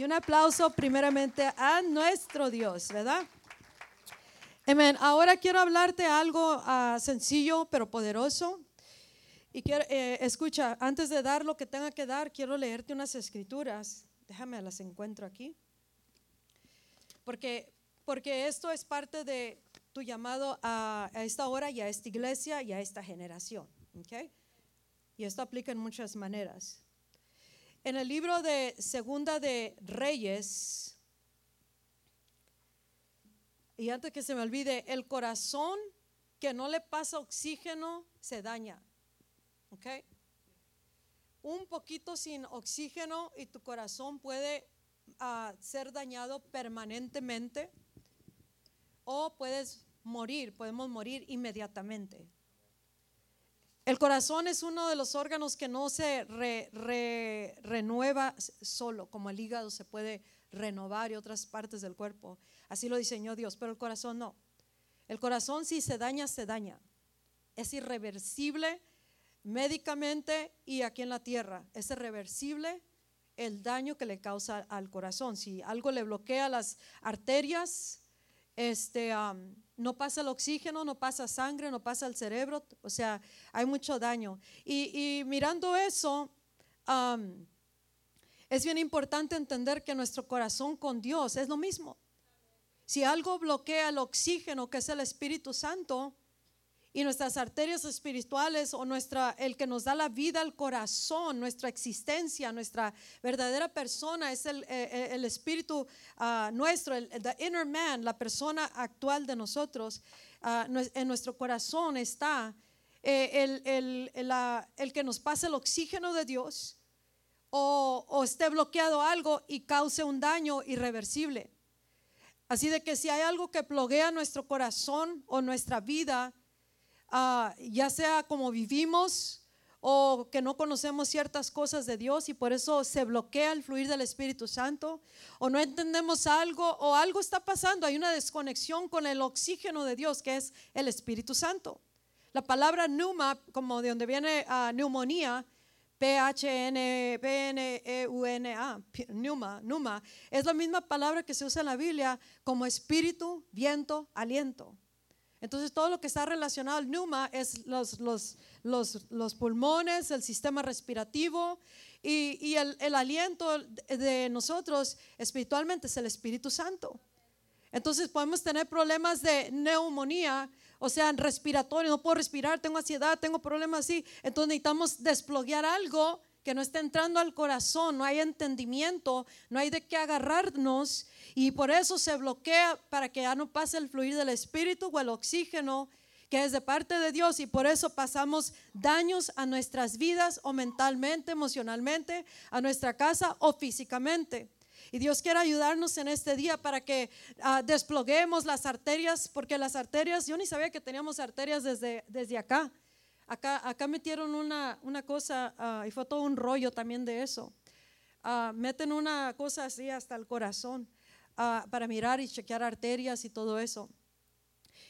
Y un aplauso primeramente a nuestro Dios, ¿verdad? Amén. Ahora quiero hablarte algo ah, sencillo pero poderoso. Y quiero, eh, escucha, antes de dar lo que tenga que dar, quiero leerte unas escrituras. Déjame las encuentro aquí. Porque, porque esto es parte de tu llamado a, esta hora y a esta iglesia y a esta generación. ¿okay? Y esto aplica en muchas maneras. En el libro de Segunda de Reyes, y antes que se me olvide, el corazón que no le pasa oxígeno se daña. ¿Ok? Un poquito sin oxígeno y tu corazón puede ah, ser dañado permanentemente o puedes morir, podemos morir inmediatamente. El corazón es uno de los órganos que no se renueva solo, como el hígado se puede renovar y otras partes del cuerpo. Así lo diseñó Dios, pero el corazón no. El corazón si se daña, se daña. Es irreversible médicamente y aquí en la tierra. Es irreversible el daño que le causa al corazón. Si algo le bloquea las arterias, este, no pasa el oxígeno, no pasa sangre, no pasa el cerebro, o sea, hay mucho daño. Y, mirando eso, es bien importante entender que nuestro corazón con Dios es lo mismo. Si algo bloquea el oxígeno, que es el Espíritu Santo, y nuestras arterias espirituales o nuestra el que nos da la vida al corazón, nuestra existencia, nuestra verdadera persona es el, eh, eh, el espíritu ah, nuestro, el the inner man, la persona actual de nosotros. Ah, en nuestro corazón está eh, el, el, el, que nos pase el oxígeno de Dios o, o esté bloqueado algo y cause un daño irreversible. Así de que si hay algo que bloquea nuestro corazón o nuestra vida, Ah, ya sea como vivimos o que no conocemos ciertas cosas de Dios y por eso se bloquea el fluir del Espíritu Santo, o no entendemos algo, o algo está pasando, hay una desconexión con el oxígeno de Dios, que es el Espíritu Santo. La palabra pneuma, como de donde viene uh, neumonía, P-H-N-P-N-E-U-N-A, pneuma, pneuma, es la misma palabra que se usa en la Biblia como espíritu, viento, aliento. Entonces todo lo que está relacionado al pneuma es los, los, los, los pulmones, el sistema respirativo y, y el, el, aliento de nosotros espiritualmente es el Espíritu Santo. Entonces podemos tener problemas de neumonía, o sea, respiratorio, no puedo respirar, tengo ansiedad, tengo problemas así. Entonces necesitamos desploguear algo que no está entrando al corazón, no hay entendimiento, no hay de qué agarrarnos y por eso se bloquea para que ya no pase el fluir del espíritu o el oxígeno que es de parte de Dios y por eso pasamos daños a nuestras vidas o mentalmente, emocionalmente, a nuestra casa o físicamente. Y Dios quiere ayudarnos en este día para que uh, desploguemos las arterias, porque las arterias, yo ni sabía que teníamos arterias desde, desde acá. Acá, metieron una, una cosa uh, y fue todo un rollo también de eso. Uh, meten una cosa así hasta el corazón. Ah, para mirar y chequear arterias y todo eso.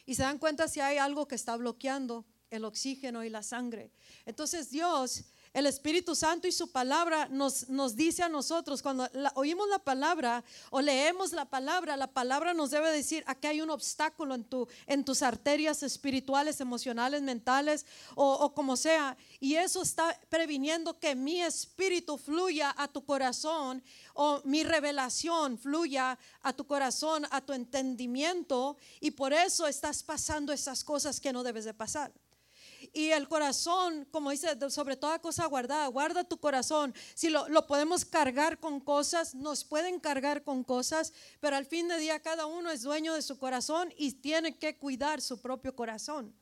Y se dan cuenta si hay algo que está bloqueando el oxígeno y la sangre. Entonces Dios el Espíritu Santo y su palabra nos, nos dice a nosotros, cuando oímos la palabra o leemos la palabra, la palabra nos debe decir, aquí hay un obstáculo en, tu, en tus arterias espirituales, emocionales, mentales o, o como sea. Y eso está previniendo que mi espíritu fluya a tu corazón o mi revelación fluya a tu corazón, a tu entendimiento. Y por eso estás pasando esas cosas que no debes de pasar. Y el corazón, como dice, sobre toda cosa guardada, guarda tu corazón. Si lo, lo, podemos cargar con cosas, nos pueden cargar con cosas, pero al fin de día cada uno es dueño de su corazón y tiene que cuidar su propio corazón.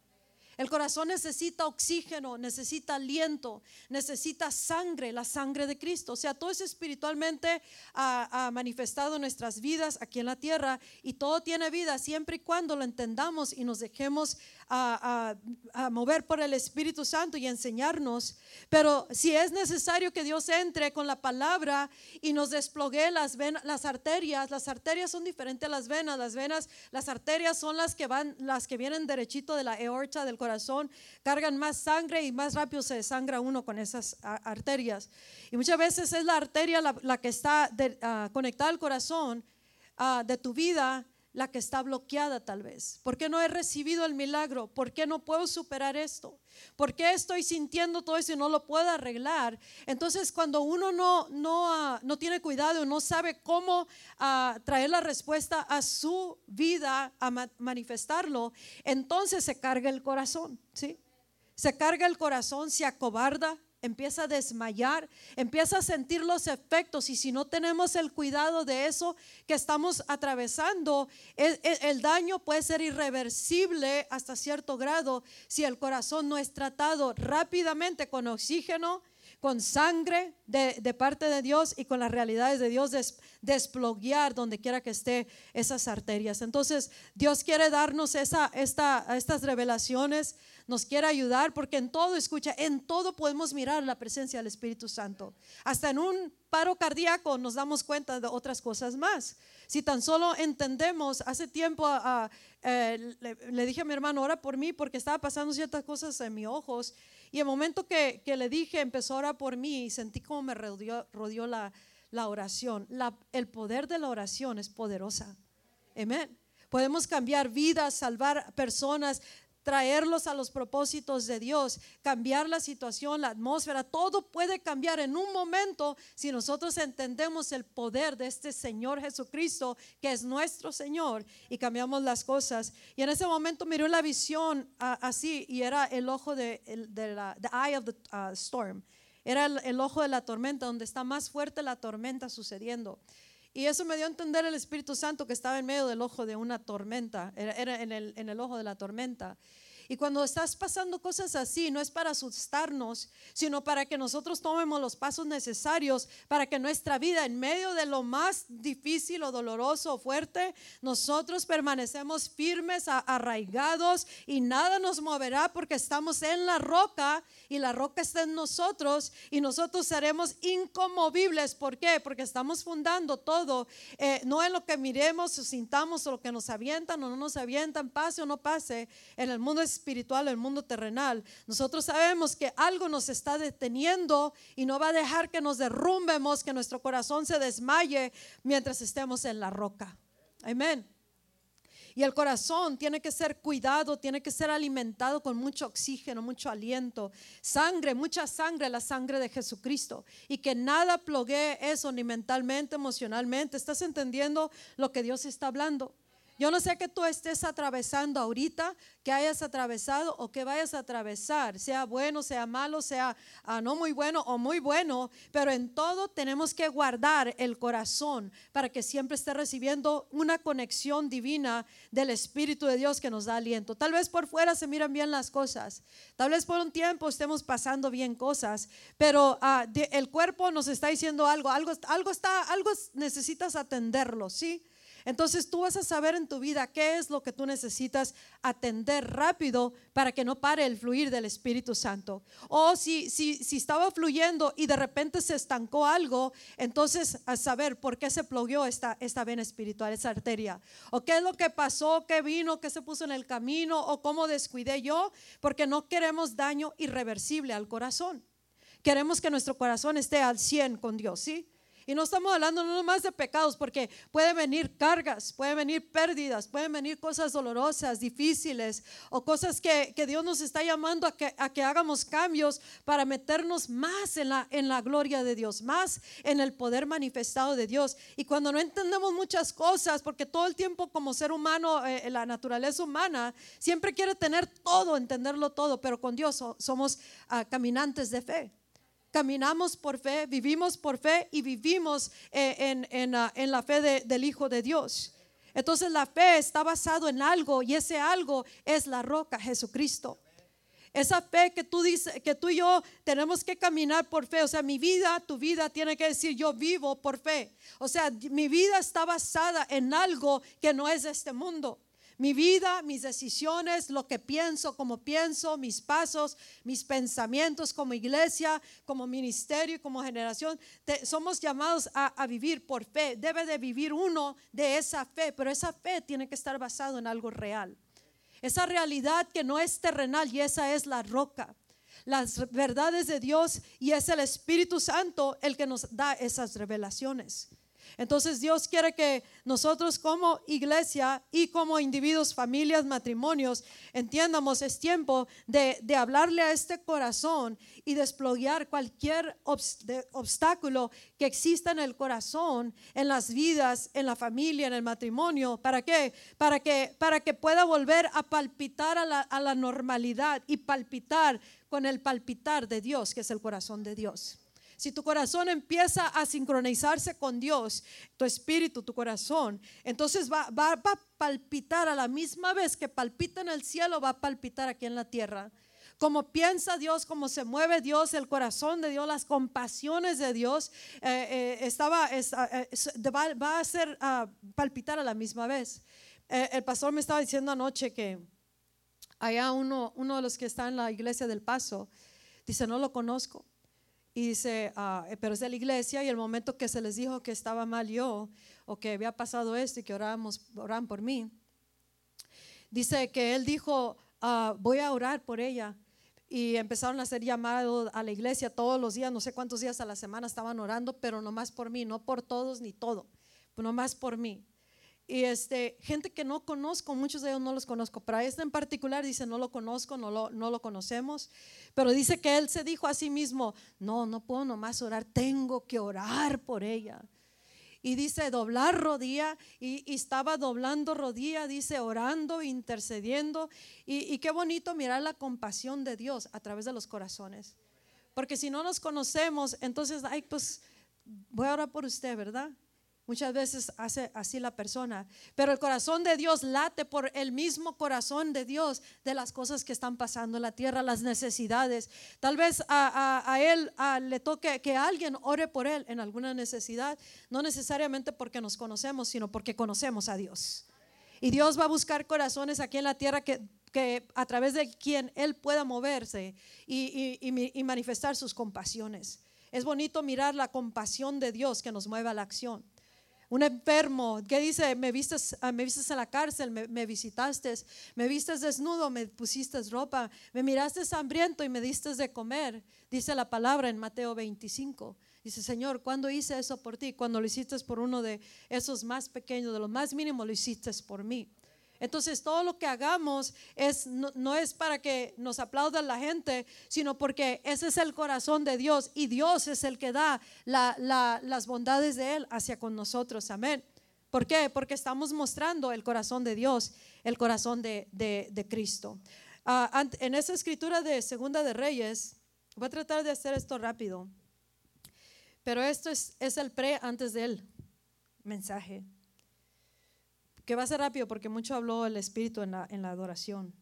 El corazón necesita oxígeno, necesita aliento, necesita sangre, la sangre de Cristo. O sea, todo es espiritualmente ha, manifestado en nuestras vidas aquí en la tierra y todo tiene vida siempre y cuando lo entendamos y nos dejemos a, mover por el Espíritu Santo y enseñarnos. Pero si es necesario que Dios entre con la palabra y nos desplogue las, venas, las arterias, las arterias son diferentes a las venas. Las venas, las arterias son las que van, las que vienen derechito de la aorta del corazón cargan más sangre y más rápido se desangra uno con esas arterias. Y muchas veces es la arteria la, que está ah, conectada al corazón ah, de tu vida la que está bloqueada tal vez. ¿Por qué no he recibido el milagro? ¿Por qué no puedo superar esto? ¿Por qué estoy sintiendo todo eso y no lo puedo arreglar? Entonces, cuando uno no, no, ah, no tiene cuidado, no sabe cómo ah, traer la respuesta a su vida, a manifestarlo, entonces se carga el corazón, ¿sí? Se carga el corazón, se acobarda, empieza a desmayar, empieza a sentir los efectos y si no tenemos el cuidado de eso que estamos atravesando, el, daño puede ser irreversible hasta cierto grado si el corazón no es tratado rápidamente con oxígeno, con sangre de, parte de Dios y con las realidades de Dios, desploguear donde quiera que esté esas arterias. Entonces, Dios quiere darnos esa, esta, estas revelaciones nos quiere ayudar porque en todo, escucha, en todo podemos mirar la presencia del Espíritu Santo. Hasta en un paro cardíaco nos damos cuenta de otras cosas más. Si tan solo entendemos, hace tiempo eh, le, dije a mi hermano, ora por mí porque estaba pasando ciertas cosas en mis ojos y el momento que, le dije, empezó a orar por mí y sentí como me rodeó, la, la oración. El poder de la oración es poderosa. Amén. Podemos cambiar vidas, salvar personas, traerlos a los propósitos de Dios, cambiar la situación, la atmósfera, todo puede cambiar en un momento si nosotros entendemos el poder de este Señor Jesucristo, que es nuestro Señor, y cambiamos las cosas. Y en ese momento miró la visión así, y era el ojo de, la the eye of the uh, storm. Era el, ojo de la tormenta, donde está más fuerte la tormenta sucediendo. Y eso me dio a entender el Espíritu Santo que estaba en medio del ojo de una tormenta, era, en, el, en el ojo de la tormenta. Y cuando estás pasando cosas así, no es para asustarnos, sino para que nosotros tomemos los pasos necesarios para que nuestra vida, en medio de lo más difícil o doloroso o fuerte, nosotros permanecemos firmes, arraigados y nada nos moverá porque estamos en la roca y la roca está en nosotros y nosotros seremos incomovibles. ¿Por qué? Porque estamos fundando todo, eh, no en lo que miremos o sintamos o lo que nos avientan o no nos avientan, pase o no pase, en el mundo es espiritual, el mundo terrenal, nosotros sabemos que algo nos está deteniendo y no va a dejar que nos derrumbemos, que nuestro corazón se desmaye mientras estemos en la roca. Amén. Y el corazón tiene que ser cuidado, tiene que ser alimentado con mucho oxígeno, mucho aliento, sangre, mucha sangre, la sangre de Jesucristo. Y que nada plogue eso ni mentalmente, emocionalmente. ¿Estás entendiendo lo que Dios está hablando? Yo no sé que tú estés atravesando ahorita, que hayas atravesado o que vayas a atravesar, sea bueno, sea malo, sea ah, no muy bueno o muy bueno, pero en todo tenemos que guardar el corazón para que siempre esté recibiendo una conexión divina del Espíritu de Dios que nos da aliento. Tal vez por fuera se miran bien las cosas, tal vez por un tiempo estemos pasando bien cosas, pero ah, el cuerpo nos está diciendo algo, algo, algo está, algo necesitas atenderlo, ¿sí? Entonces tú vas a saber en tu vida qué es lo que tú necesitas atender rápido para que no pare el fluir del Espíritu Santo. O si, si, si estaba fluyendo y de repente se estancó algo, entonces a saber por qué se plogió esta, esta vena espiritual, esa arteria. O qué es lo que pasó, qué vino, qué se puso en el camino o cómo descuidé yo, porque no queremos daño irreversible al corazón. Queremos que nuestro corazón esté al 100 con Dios, ¿sí? Y no estamos hablando no más de pecados, porque pueden venir cargas, pueden venir pérdidas, pueden venir cosas dolorosas, difíciles, o cosas que, Dios nos está llamando a que, a que hagamos cambios para meternos más en la, en la gloria de Dios, más en el poder manifestado de Dios. Y cuando no entendemos muchas cosas, porque todo el tiempo como ser humano, eh, la naturaleza humana, siempre quiere tener todo, entenderlo todo, pero con Dios somos ah, caminantes de fe caminamos por fe, vivimos por fe y vivimos eh, en, en, en, la fe del Hijo de Dios. Entonces la fe está basado en algo y ese algo es la roca, Jesucristo. Esa fe que tú dices, que tú y yo tenemos que caminar por fe. O sea, mi vida, tu vida tiene que decir yo vivo por fe. O sea, mi vida está basada en algo que no es de este mundo. Mi vida, mis decisiones, lo que pienso, como pienso, mis pasos, mis pensamientos como iglesia, como ministerio y como generación, somos llamados a, vivir por fe. Debe de vivir uno de esa fe, pero esa fe tiene que estar basado en algo real. esa realidad que no es terrenal y esa es la roca. Las verdades de Dios y es el Espíritu Santo el que nos da esas revelaciones. Entonces Dios quiere que nosotros como iglesia y como individuos, familias, matrimonios, entiendamos, es tiempo de, hablarle a este corazón y desploguear cualquier obstáculo que exista en el corazón, en las vidas, en la familia, en el matrimonio. ¿Para qué? Para que, para que pueda volver a palpitar a la, a la normalidad y palpitar con el palpitar de Dios, que es el corazón de Dios. Si tu corazón empieza a sincronizarse con Dios, tu espíritu, tu corazón, entonces va, a palpitar a la misma vez que palpita en el cielo, va a palpitar aquí en la tierra. Como piensa Dios, cómo se mueve Dios, el corazón de Dios, las compasiones de Dios, eh, eh, estaba, eh, va, a hacer palpitar a la misma vez. el pastor me estaba diciendo anoche que allá uno, uno de los que está en la iglesia del Paso, dice, no lo conozco, y dice, ah, eh, pero es de la iglesia y el momento que se les dijo que estaba mal yo o que había pasado esto y que oramos, oran por mí, dice que él dijo, ah, voy a orar por ella. Y empezaron a hacer llamados a la iglesia todos los días, no sé cuántos días a la semana estaban orando, pero no más por mí, no por todos ni todo, no más por mí. Y este, gente que no conozco, muchos de ellos no los conozco, pero a este en particular dice, no lo conozco, no lo, no lo conocemos, pero dice que él se dijo a sí mismo, no, no puedo nomás orar, tengo que orar por ella. Y dice, doblar rodilla, y, estaba doblando rodilla, dice, orando, intercediendo, y, y qué bonito mirar la compasión de Dios a través de los corazones. Porque si no nos conocemos, entonces, ay, pues voy a orar por usted, ¿verdad? Muchas veces hace así la persona. Pero el corazón de Dios late por el mismo corazón de Dios de las cosas que están pasando en la tierra, las necesidades. Tal vez a, él le toque que alguien ore por él en alguna necesidad, no necesariamente porque nos conocemos, sino porque conocemos a Dios. Y Dios va a buscar corazones aquí en la tierra que, que a través de quien Él pueda moverse y, y manifestar sus compasiones. Es bonito mirar la compasión de Dios que nos mueve a la acción un enfermo que dice, me vistes, ah, me vistes en la cárcel, me, visitaste, me vistes desnudo, me pusiste ropa, me miraste hambriento y me diste de comer, dice la palabra en Mateo 25. Dice, Señor, ¿cuándo hice eso por ti? Cuando lo hiciste por uno de esos más pequeños, de los más mínimos, lo hiciste por mí. Entonces todo lo que hagamos es, no, es para que nos aplauda la gente, sino porque ese es el corazón de Dios y Dios es el que da las bondades de Él hacia con nosotros. Amén. ¿Por qué? Porque estamos mostrando el corazón de Dios, el corazón de, Cristo. Ah, en esa escritura de Segunda de Reyes, voy a tratar de hacer esto rápido, pero esto es, es el pre antes del mensaje que va a ser rápido porque mucho habló el Espíritu en la, en la adoración.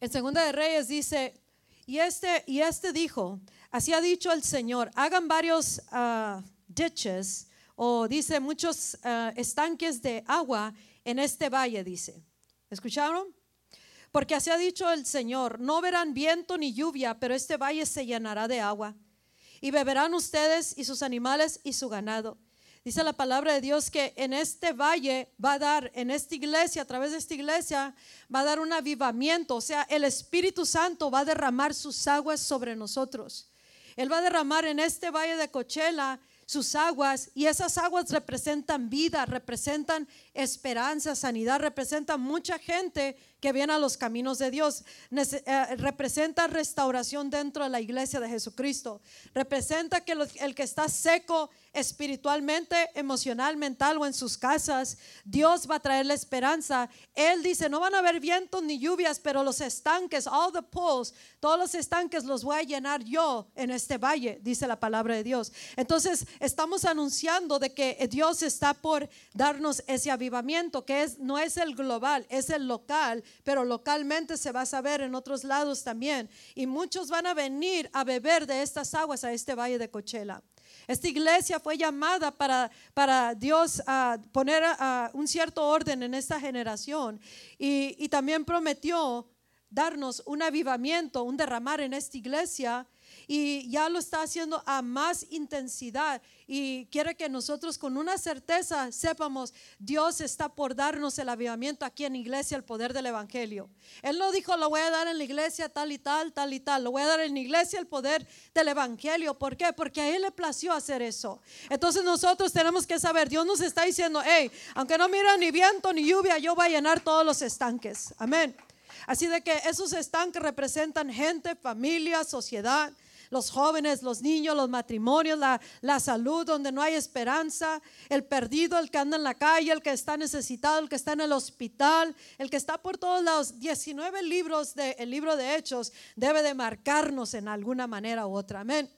En Segunda de Reyes dice, y este, y este dijo, así ha dicho el Señor, hagan varios uh, ditches, o dice muchos ah, estanques de agua en este valle, dice. ¿Escucharon? Porque así ha dicho el Señor, no verán viento ni lluvia, pero este valle se llenará de agua. Y beberán ustedes y sus animales y su ganado. Dice la palabra de Dios que en este valle va a dar, en esta iglesia, a través de esta iglesia, va a dar un avivamiento. O sea, el Espíritu Santo va a derramar sus aguas sobre nosotros. Él va a derramar en este valle de Cochela sus aguas y esas aguas representan vida, representan esperanza, sanidad, representan mucha gente que viene a los caminos de Dios. Eh, representa restauración dentro de la iglesia de Jesucristo. Representa que el que está seco espiritualmente, emocional, mental o en sus casas, Dios va a traer la esperanza. Él dice, no van a haber vientos ni lluvias, pero los estanques, all the pools, todos los estanques los voy a llenar yo en este valle, dice la palabra de Dios. Entonces, estamos anunciando de que Dios está por darnos ese avivamiento, que es, no es el global, es el local, pero localmente se va a saber en otros lados también. Y muchos van a venir a beber de estas aguas a este valle de Cochela. Esta iglesia fue llamada para, para Dios poner un cierto orden en esta generación y, y también prometió darnos un avivamiento, un derramar en esta iglesia y ya lo está haciendo a más intensidad y quiere que nosotros con una certeza sepamos, Dios está por darnos el avivamiento aquí en iglesia, el poder del Evangelio. Él no dijo, lo voy a dar en la iglesia tal y tal, tal y tal, lo voy a dar en la iglesia el poder del Evangelio. ¿Por qué? Porque a Él le plació hacer eso. Entonces nosotros tenemos que saber, Dios nos está diciendo, hey, aunque no mira ni viento ni lluvia, yo voy a llenar todos los estanques. Amén. Así de que esos estanques representan gente, familia, sociedad, los jóvenes, los niños, los matrimonios, la, la, salud donde no hay esperanza, el perdido, el que anda en la calle, el que está necesitado, el que está en el hospital, el que está por todos lados. 19 libros del libro de Hechos debe de marcarnos en alguna manera u otra. Amén.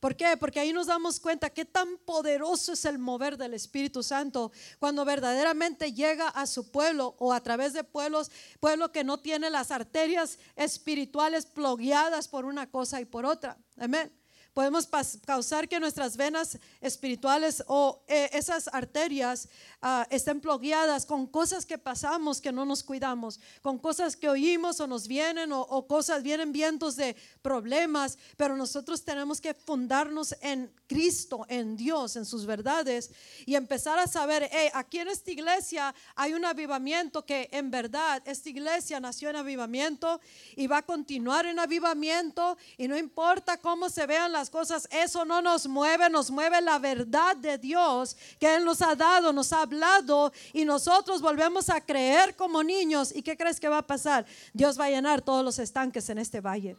¿Por qué? Porque ahí nos damos cuenta que tan poderoso es el mover del Espíritu Santo cuando verdaderamente llega a su pueblo o a través de pueblos, pueblo que no tiene las arterias espirituales plogueadas por una cosa y por otra. Amén podemos causar que nuestras venas espirituales o eh, esas arterias ah, estén plogueadas con cosas que pasamos que no nos cuidamos, con cosas que oímos o nos vienen o, cosas, vienen vientos de problemas, pero nosotros tenemos que fundarnos en Cristo, en Dios, en sus verdades y empezar a saber, aquí en esta iglesia hay un avivamiento que en verdad esta iglesia nació en avivamiento y va a continuar en avivamiento y no importa cómo se vean las cosas, eso no nos mueve, nos mueve la verdad de Dios que Él nos ha dado, nos ha hablado y nosotros volvemos a creer como niños. ¿Y qué crees que va a pasar? Dios va a llenar todos los estanques en este valle.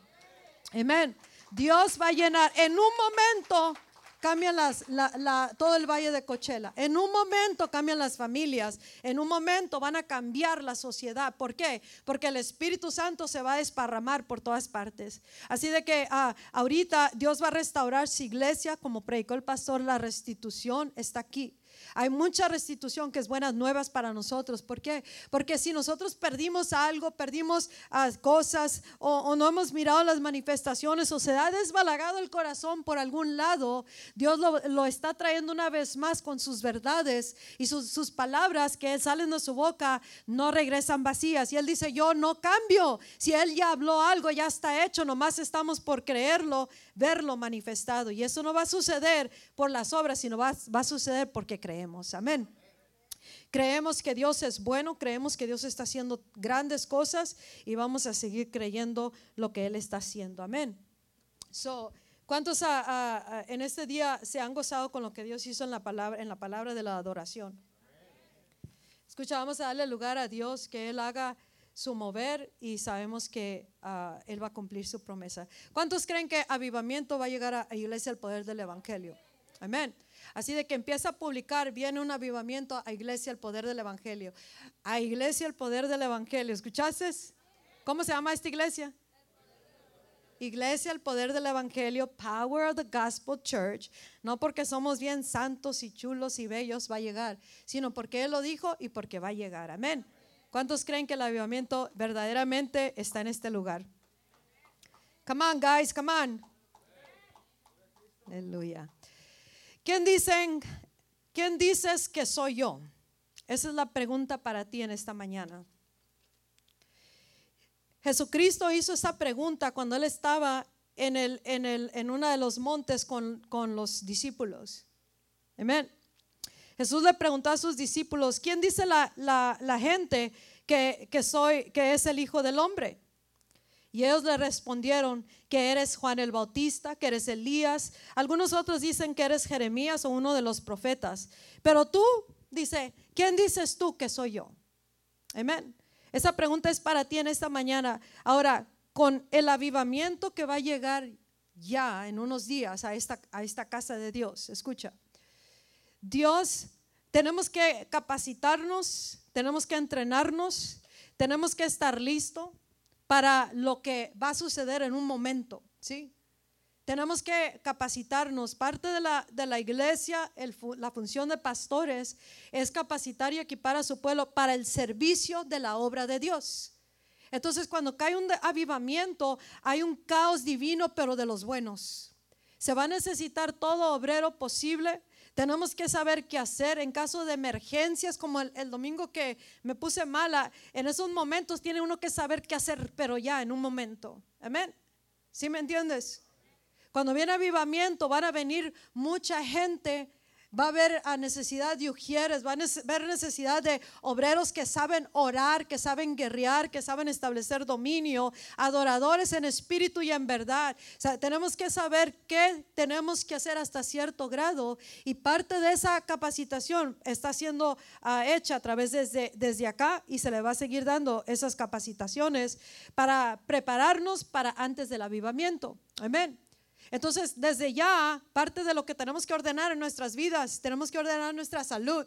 Amén. Dios va a llenar en un momento cambian las, todo el valle de Cochela. En un momento cambian las familias. En un momento van a cambiar la sociedad. ¿Por qué? Porque el Espíritu Santo se va a desparramar por todas partes. Así de que ah, ahorita Dios va a restaurar su iglesia, como predicó el pastor, la restitución está aquí. Hay mucha restitución que es buenas nuevas para nosotros. ¿Por qué? Porque si nosotros perdimos algo, perdimos ah, cosas o, no hemos mirado las manifestaciones o se ha desbalagado el corazón por algún lado, Dios lo, está trayendo una vez más con sus verdades y sus, sus palabras que salen de su boca no regresan vacías. Y Él dice, yo no cambio. Si Él ya habló algo, ya está hecho, nomás estamos por creerlo, verlo manifestado. Y eso no va a suceder por las obras, sino va, va a suceder porque creemos. Amén. Creemos que Dios es bueno, creemos que Dios está haciendo grandes cosas y vamos a seguir creyendo lo que Él está haciendo. Amén. So, ¿Cuántos en este día se han gozado con lo que Dios hizo en la palabra, en la palabra de la adoración? Escucha, vamos a darle lugar a Dios que Él haga su mover y sabemos que ah, Él va a cumplir su promesa. ¿Cuántos creen que avivamiento va a llegar a, Iglesia el poder del Evangelio? Amén. Así de que empieza a publicar, viene un avivamiento a Iglesia el poder del Evangelio. A Iglesia el poder del Evangelio. ¿Escuchaste? ¿Cómo se llama esta iglesia? Iglesia el poder del Evangelio, Power of the Gospel Church. No porque somos bien santos y chulos y bellos va a llegar, sino porque Él lo dijo y porque va a llegar. Amén. ¿Cuántos creen que el avivamiento verdaderamente está en este lugar? Come on, guys, come on. Aleluya. ¿Quién dicen, quién dices que soy yo? Esa es la pregunta para ti en esta mañana. Jesucristo hizo esa pregunta cuando él estaba en, el, en, el, en uno de los montes con, con los discípulos. Amén. Jesús le preguntó a sus discípulos, ¿quién dice la, la, gente que, que, soy, que es el Hijo del Hombre? Y ellos le respondieron que eres Juan el Bautista, que eres Elías. Algunos otros dicen que eres Jeremías o uno de los profetas. Pero tú, dice, ¿quién dices tú que soy yo? Amén. Esa pregunta es para ti en esta mañana. Ahora, con el avivamiento que va a llegar ya en unos días a esta, a esta casa de Dios, escucha, Dios, tenemos que capacitarnos, tenemos que entrenarnos, tenemos que estar listos para lo que va a suceder en un momento, ¿sí? Tenemos que capacitarnos. Parte de la, de la iglesia, la función de pastores es capacitar y equipar a su pueblo para el servicio de la obra de Dios. Entonces, cuando cae un avivamiento, hay un caos divino, pero de los buenos. Se va a necesitar todo obrero posible tenemos que saber qué hacer en caso de emergencias, como el, domingo que me puse mala. En esos momentos tiene uno que saber qué hacer, pero ya en un momento. Amén. ¿Sí me entiendes? Cuando viene avivamiento, van a venir mucha gente Va a haber a necesidad de ujieres, va a haber necesidad de obreros que saben orar, que saben guerrear, que saben establecer dominio, adoradores en espíritu y en verdad. Tenemos que saber qué tenemos que hacer hasta cierto grado y parte de esa capacitación está siendo ah, hecha a través desde, desde acá y se le va a seguir dando esas capacitaciones para prepararnos para antes del avivamiento. Amén. Entonces, desde ya, parte de lo que tenemos que ordenar en nuestras vidas, tenemos que ordenar nuestra salud,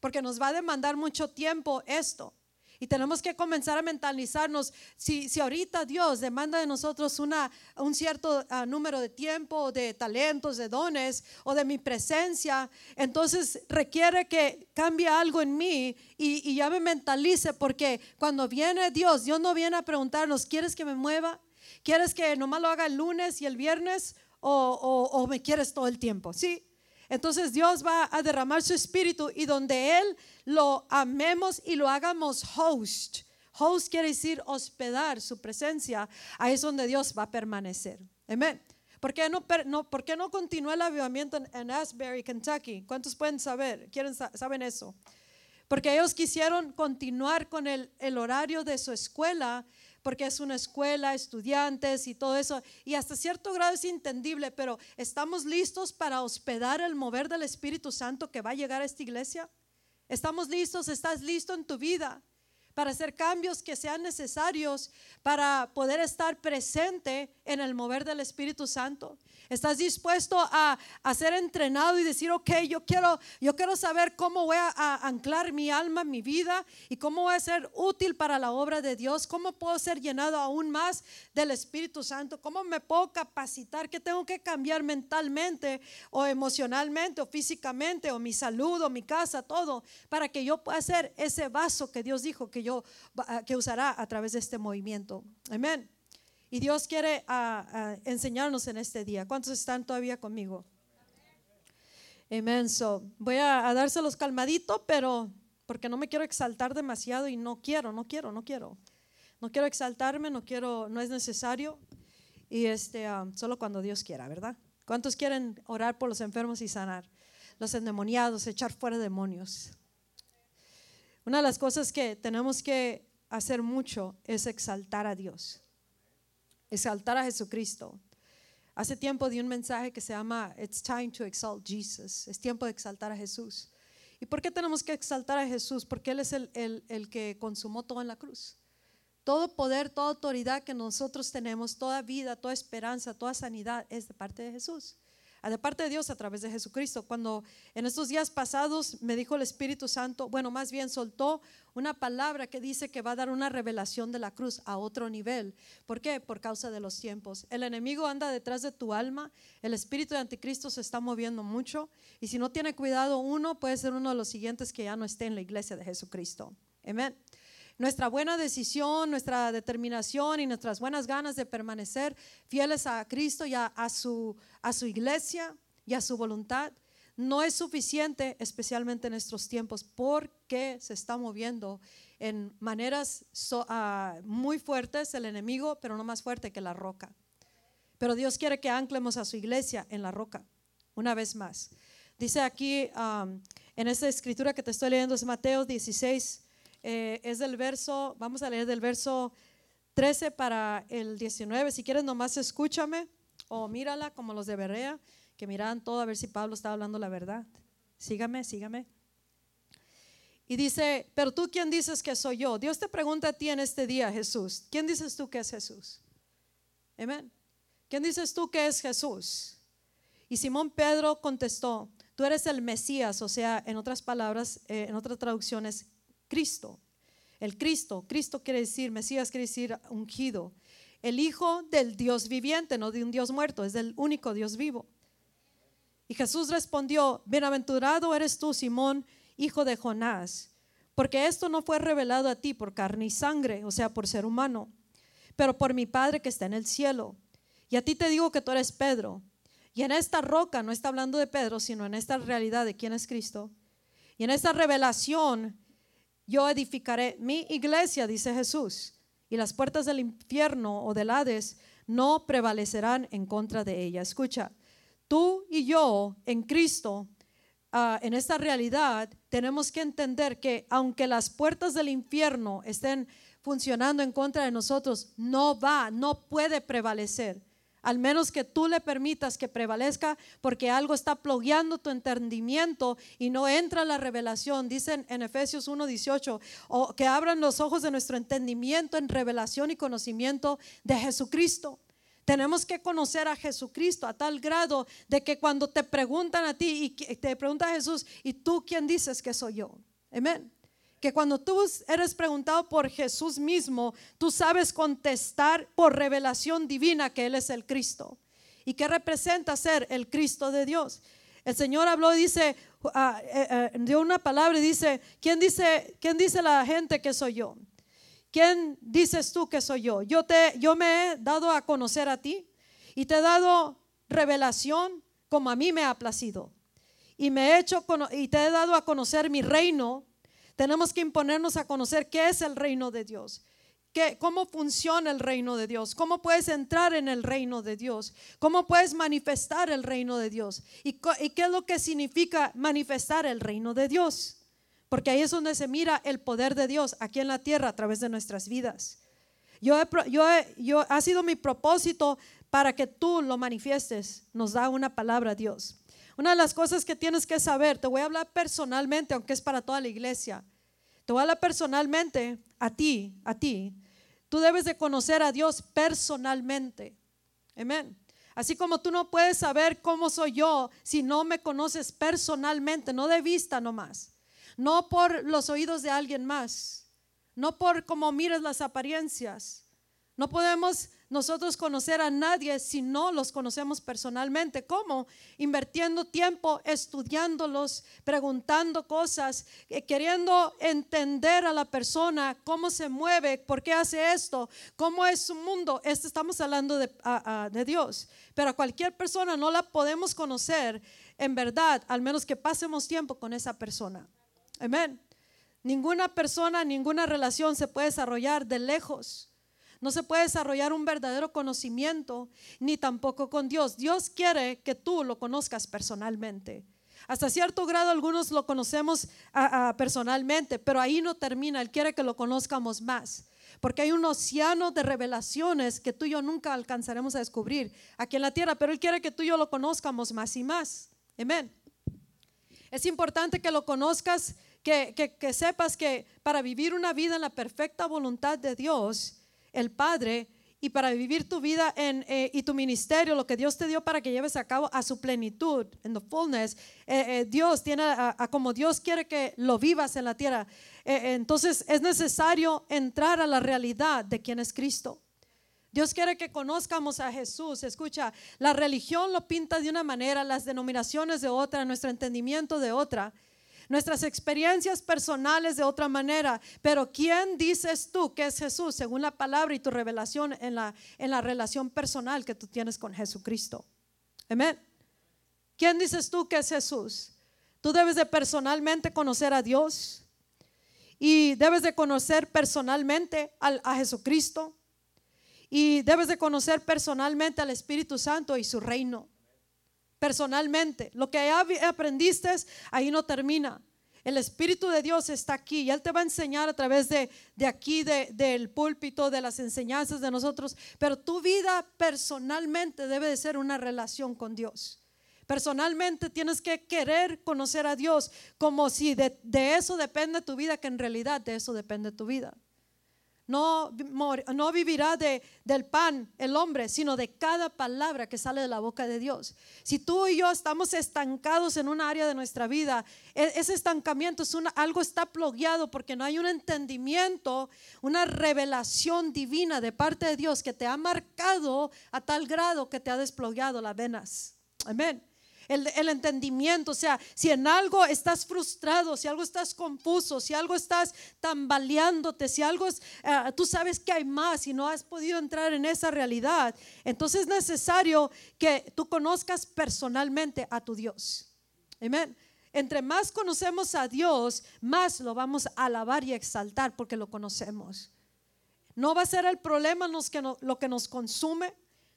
porque nos va a demandar mucho tiempo esto. Y tenemos que comenzar a mentalizarnos, si, si ahorita Dios demanda de nosotros una, un cierto ah, número de tiempo, de talentos, de dones o de mi presencia, entonces requiere que cambie algo en mí y, y ya me mentalice, porque cuando viene Dios, Dios no viene a preguntarnos, ¿quieres que me mueva? ¿Quieres que nomás lo haga el lunes y el viernes? O, me quieres todo el tiempo, ¿sí? Entonces Dios va a derramar su espíritu y donde Él lo amemos y lo hagamos host. Host quiere decir hospedar su presencia. Ahí es donde Dios va a permanecer. Amén. ¿Por qué no, ¿por qué no continúa el avivamiento en, Asbury, Kentucky? ¿Cuántos pueden saber? ¿Quieren, ¿Saben eso? Porque ellos quisieron continuar con el, el horario de su escuela porque es una escuela, estudiantes y todo eso. Y hasta cierto grado es entendible, pero ¿estamos listos para hospedar el mover del Espíritu Santo que va a llegar a esta iglesia? ¿Estamos listos? ¿Estás listo en tu vida? Para hacer cambios que sean necesarios para poder estar presente en el mover del Espíritu Santo. ¿Estás dispuesto a, ser entrenado y decir, ok, yo quiero, yo quiero saber cómo voy a, anclar mi alma, mi vida y cómo voy a ser útil para la obra de Dios? ¿Cómo puedo ser llenado aún más del Espíritu Santo? ¿Cómo me puedo capacitar? ¿Qué tengo que cambiar mentalmente o emocionalmente o físicamente o mi salud o mi casa, todo, para que yo pueda ser ese vaso que Dios dijo que yo que usará a través de este movimiento? Amén. Y Dios quiere ah, ah, enseñarnos en este día. ¿Cuántos están todavía conmigo? Amén. So, voy a, dárselos calmadito, pero porque no me quiero exaltar demasiado y no quiero, no quiero, no quiero. No quiero exaltarme, no quiero, no es necesario. Y este, ah, solo cuando Dios quiera, ¿verdad? ¿Cuántos quieren orar por los enfermos y sanar? Los endemoniados, echar fuera demonios. Una de las cosas que tenemos que hacer mucho es exaltar a Dios exaltar a Jesucristo. Hace tiempo di un mensaje que se llama It's time to exalt Jesus. Es tiempo de exaltar a Jesús. ¿Y por qué tenemos que exaltar a Jesús? Porque Él es el, el, el que consumó todo en la cruz. Todo poder, toda autoridad que nosotros tenemos, toda vida, toda esperanza, toda sanidad es de parte de Jesús de parte de Dios a través de Jesucristo. Cuando en estos días pasados me dijo el Espíritu Santo, bueno, más bien soltó una palabra que dice que va a dar una revelación de la cruz a otro nivel. ¿Por qué? Por causa de los tiempos. El enemigo anda detrás de tu alma, el espíritu de anticristo se está moviendo mucho y si no tiene cuidado uno, puede ser uno de los siguientes que ya no esté en la iglesia de Jesucristo. Amén nuestra buena decisión, nuestra determinación y nuestras buenas ganas de permanecer fieles a Cristo y a, su, a su iglesia y a su voluntad no es suficiente, especialmente en estos tiempos, porque se está moviendo en maneras ah, muy fuertes el enemigo, pero no más fuerte que la roca. Pero Dios quiere que anclemos a su iglesia en la roca, una vez más. Dice aquí en esta escritura que te estoy leyendo, es Mateo 16, eh, es del verso, vamos a leer del verso 13 para el 19. Si quieres, nomás escúchame o mírala como los de Berrea, que miran todo a ver si Pablo está hablando la verdad. Sígame, sígame. Y dice, pero tú quién dices que soy yo? Dios te pregunta a ti en este día, Jesús, ¿quién dices tú que es Jesús? Amén. ¿Quién dices tú que es Jesús? Y Simón Pedro contestó, tú eres el Mesías, o sea, en otras palabras, eh, en otras traducciones, Cristo. El Cristo, Cristo quiere decir, Mesías quiere decir ungido. El Hijo del Dios viviente, no de un Dios muerto, es del único Dios vivo. Y Jesús respondió, bienaventurado eres tú, Simón, hijo de Jonás, porque esto no fue revelado a ti por carne y sangre, o sea, por ser humano, pero por mi Padre que está en el cielo. Y a ti te digo que tú eres Pedro. Y en esta roca, no está hablando de Pedro, sino en esta realidad de quién es Cristo. Y en esta revelación yo edificaré mi iglesia, dice Jesús, y las puertas del infierno o del Hades no prevalecerán en contra de ella. Escucha, tú y yo en Cristo, ah, en esta realidad, tenemos que entender que aunque las puertas del infierno estén funcionando en contra de nosotros, no va, no puede prevalecer al menos que tú le permitas que prevalezca, porque algo está plogueando tu entendimiento y no entra la revelación. Dicen en Efesios 1:18, o que abran los ojos de nuestro entendimiento en revelación y conocimiento de Jesucristo. Tenemos que conocer a Jesucristo a tal grado de que cuando te preguntan a ti y te pregunta Jesús, ¿y tú quién dices que soy yo? Amén que cuando tú eres preguntado por Jesús mismo, tú sabes contestar por revelación divina que Él es el Cristo. ¿Y que representa ser el Cristo de Dios? El Señor habló, dice, uh, dio una palabra y dice, ¿quién dice, quién dice la gente que soy yo? ¿Quién dices tú que soy yo? Yo, te, yo me he dado a conocer a ti y te he dado revelación como a mí me ha placido. Y, me he hecho, y te he dado a conocer mi reino tenemos que imponernos a conocer qué es el reino de Dios. ¿Qué, ¿Cómo funciona el reino de Dios? ¿Cómo puedes entrar en el reino de Dios? ¿Cómo puedes manifestar el reino de Dios? ¿Y, y qué es lo que significa manifestar el reino de Dios? Porque ahí es donde se mira el poder de Dios aquí en la tierra a través de nuestras vidas. Yo, yo, yo ha sido mi propósito para que tú lo manifiestes. Nos da una palabra Dios. Una de las cosas que tienes que saber, te voy a hablar personalmente, aunque es para toda la iglesia. Te a personalmente a ti, a ti. Tú debes de conocer a Dios personalmente. Amén. Así como tú no puedes saber cómo soy yo si no me conoces personalmente, no de vista nomás, no por los oídos de alguien más, no por cómo mires las apariencias. No podemos nosotros conocer a nadie si no los conocemos personalmente. ¿Cómo? Invirtiendo tiempo estudiándolos, preguntando cosas, eh, queriendo entender a la persona, cómo se mueve, por qué hace esto, cómo es su mundo. Esto estamos hablando de, de Dios. Pero a cualquier persona no la podemos conocer en verdad, al menos que pasemos tiempo con esa persona. Amén. Ninguna persona, ninguna relación se puede desarrollar de lejos no se puede desarrollar un verdadero conocimiento ni tampoco con Dios. Dios quiere que tú lo conozcas personalmente. Hasta cierto grado algunos lo conocemos personalmente, pero ahí no termina. Él quiere que lo conozcamos más. Porque hay un océano de revelaciones que tú y yo nunca alcanzaremos a descubrir aquí en la tierra, pero Él quiere que tú y yo lo conozcamos más y más. Amén. Es importante que lo conozcas, que, que sepas que para vivir una vida en la perfecta voluntad de Dios, el Padre y para vivir tu vida en, eh, y tu ministerio, lo que Dios te dio para que lleves a cabo a su plenitud, en the fullness, eh, eh, Dios tiene a, como Dios quiere que lo vivas en la tierra. entonces es necesario entrar a la realidad de quién es Cristo. Dios quiere que conozcamos a Jesús. Escucha, la religión lo pinta de una manera, las denominaciones de otra, nuestro entendimiento de otra nuestras experiencias personales de otra manera. Pero ¿quién dices tú que es Jesús según la palabra y tu revelación en la, en la relación personal que tú tienes con Jesucristo? Amén. ¿Quién dices tú que es Jesús? Tú debes de personalmente conocer a Dios y debes de conocer personalmente a Jesucristo y debes de conocer personalmente al Espíritu Santo y su reino personalmente. Lo que aprendiste, ahí no termina. El Espíritu de Dios está aquí y Él te va a enseñar a través de, de aquí, de, del púlpito, de las enseñanzas de nosotros. Pero tu vida personalmente debe de ser una relación con Dios. Personalmente tienes que querer conocer a Dios como si de, de eso depende tu vida, que en realidad de eso depende tu vida. No, no vivirá de, del pan el hombre, sino de cada palabra que sale de la boca de Dios. Si tú y yo estamos estancados en un área de nuestra vida, e, ese estancamiento es una, algo está plogueado porque no hay un entendimiento, una revelación divina de parte de Dios que te ha marcado a tal grado que te ha desplogueado las venas. Amén el, entendimiento. O sea, si en algo estás frustrado, si algo estás confuso, si algo estás tambaleándote, si algo es, eh, tú sabes que hay más y no has podido entrar en esa realidad, entonces es necesario que tú conozcas personalmente a tu Dios. Amén. Entre más conocemos a Dios, más lo vamos a alabar y exaltar porque lo conocemos. No va a ser el problema lo que nos consume,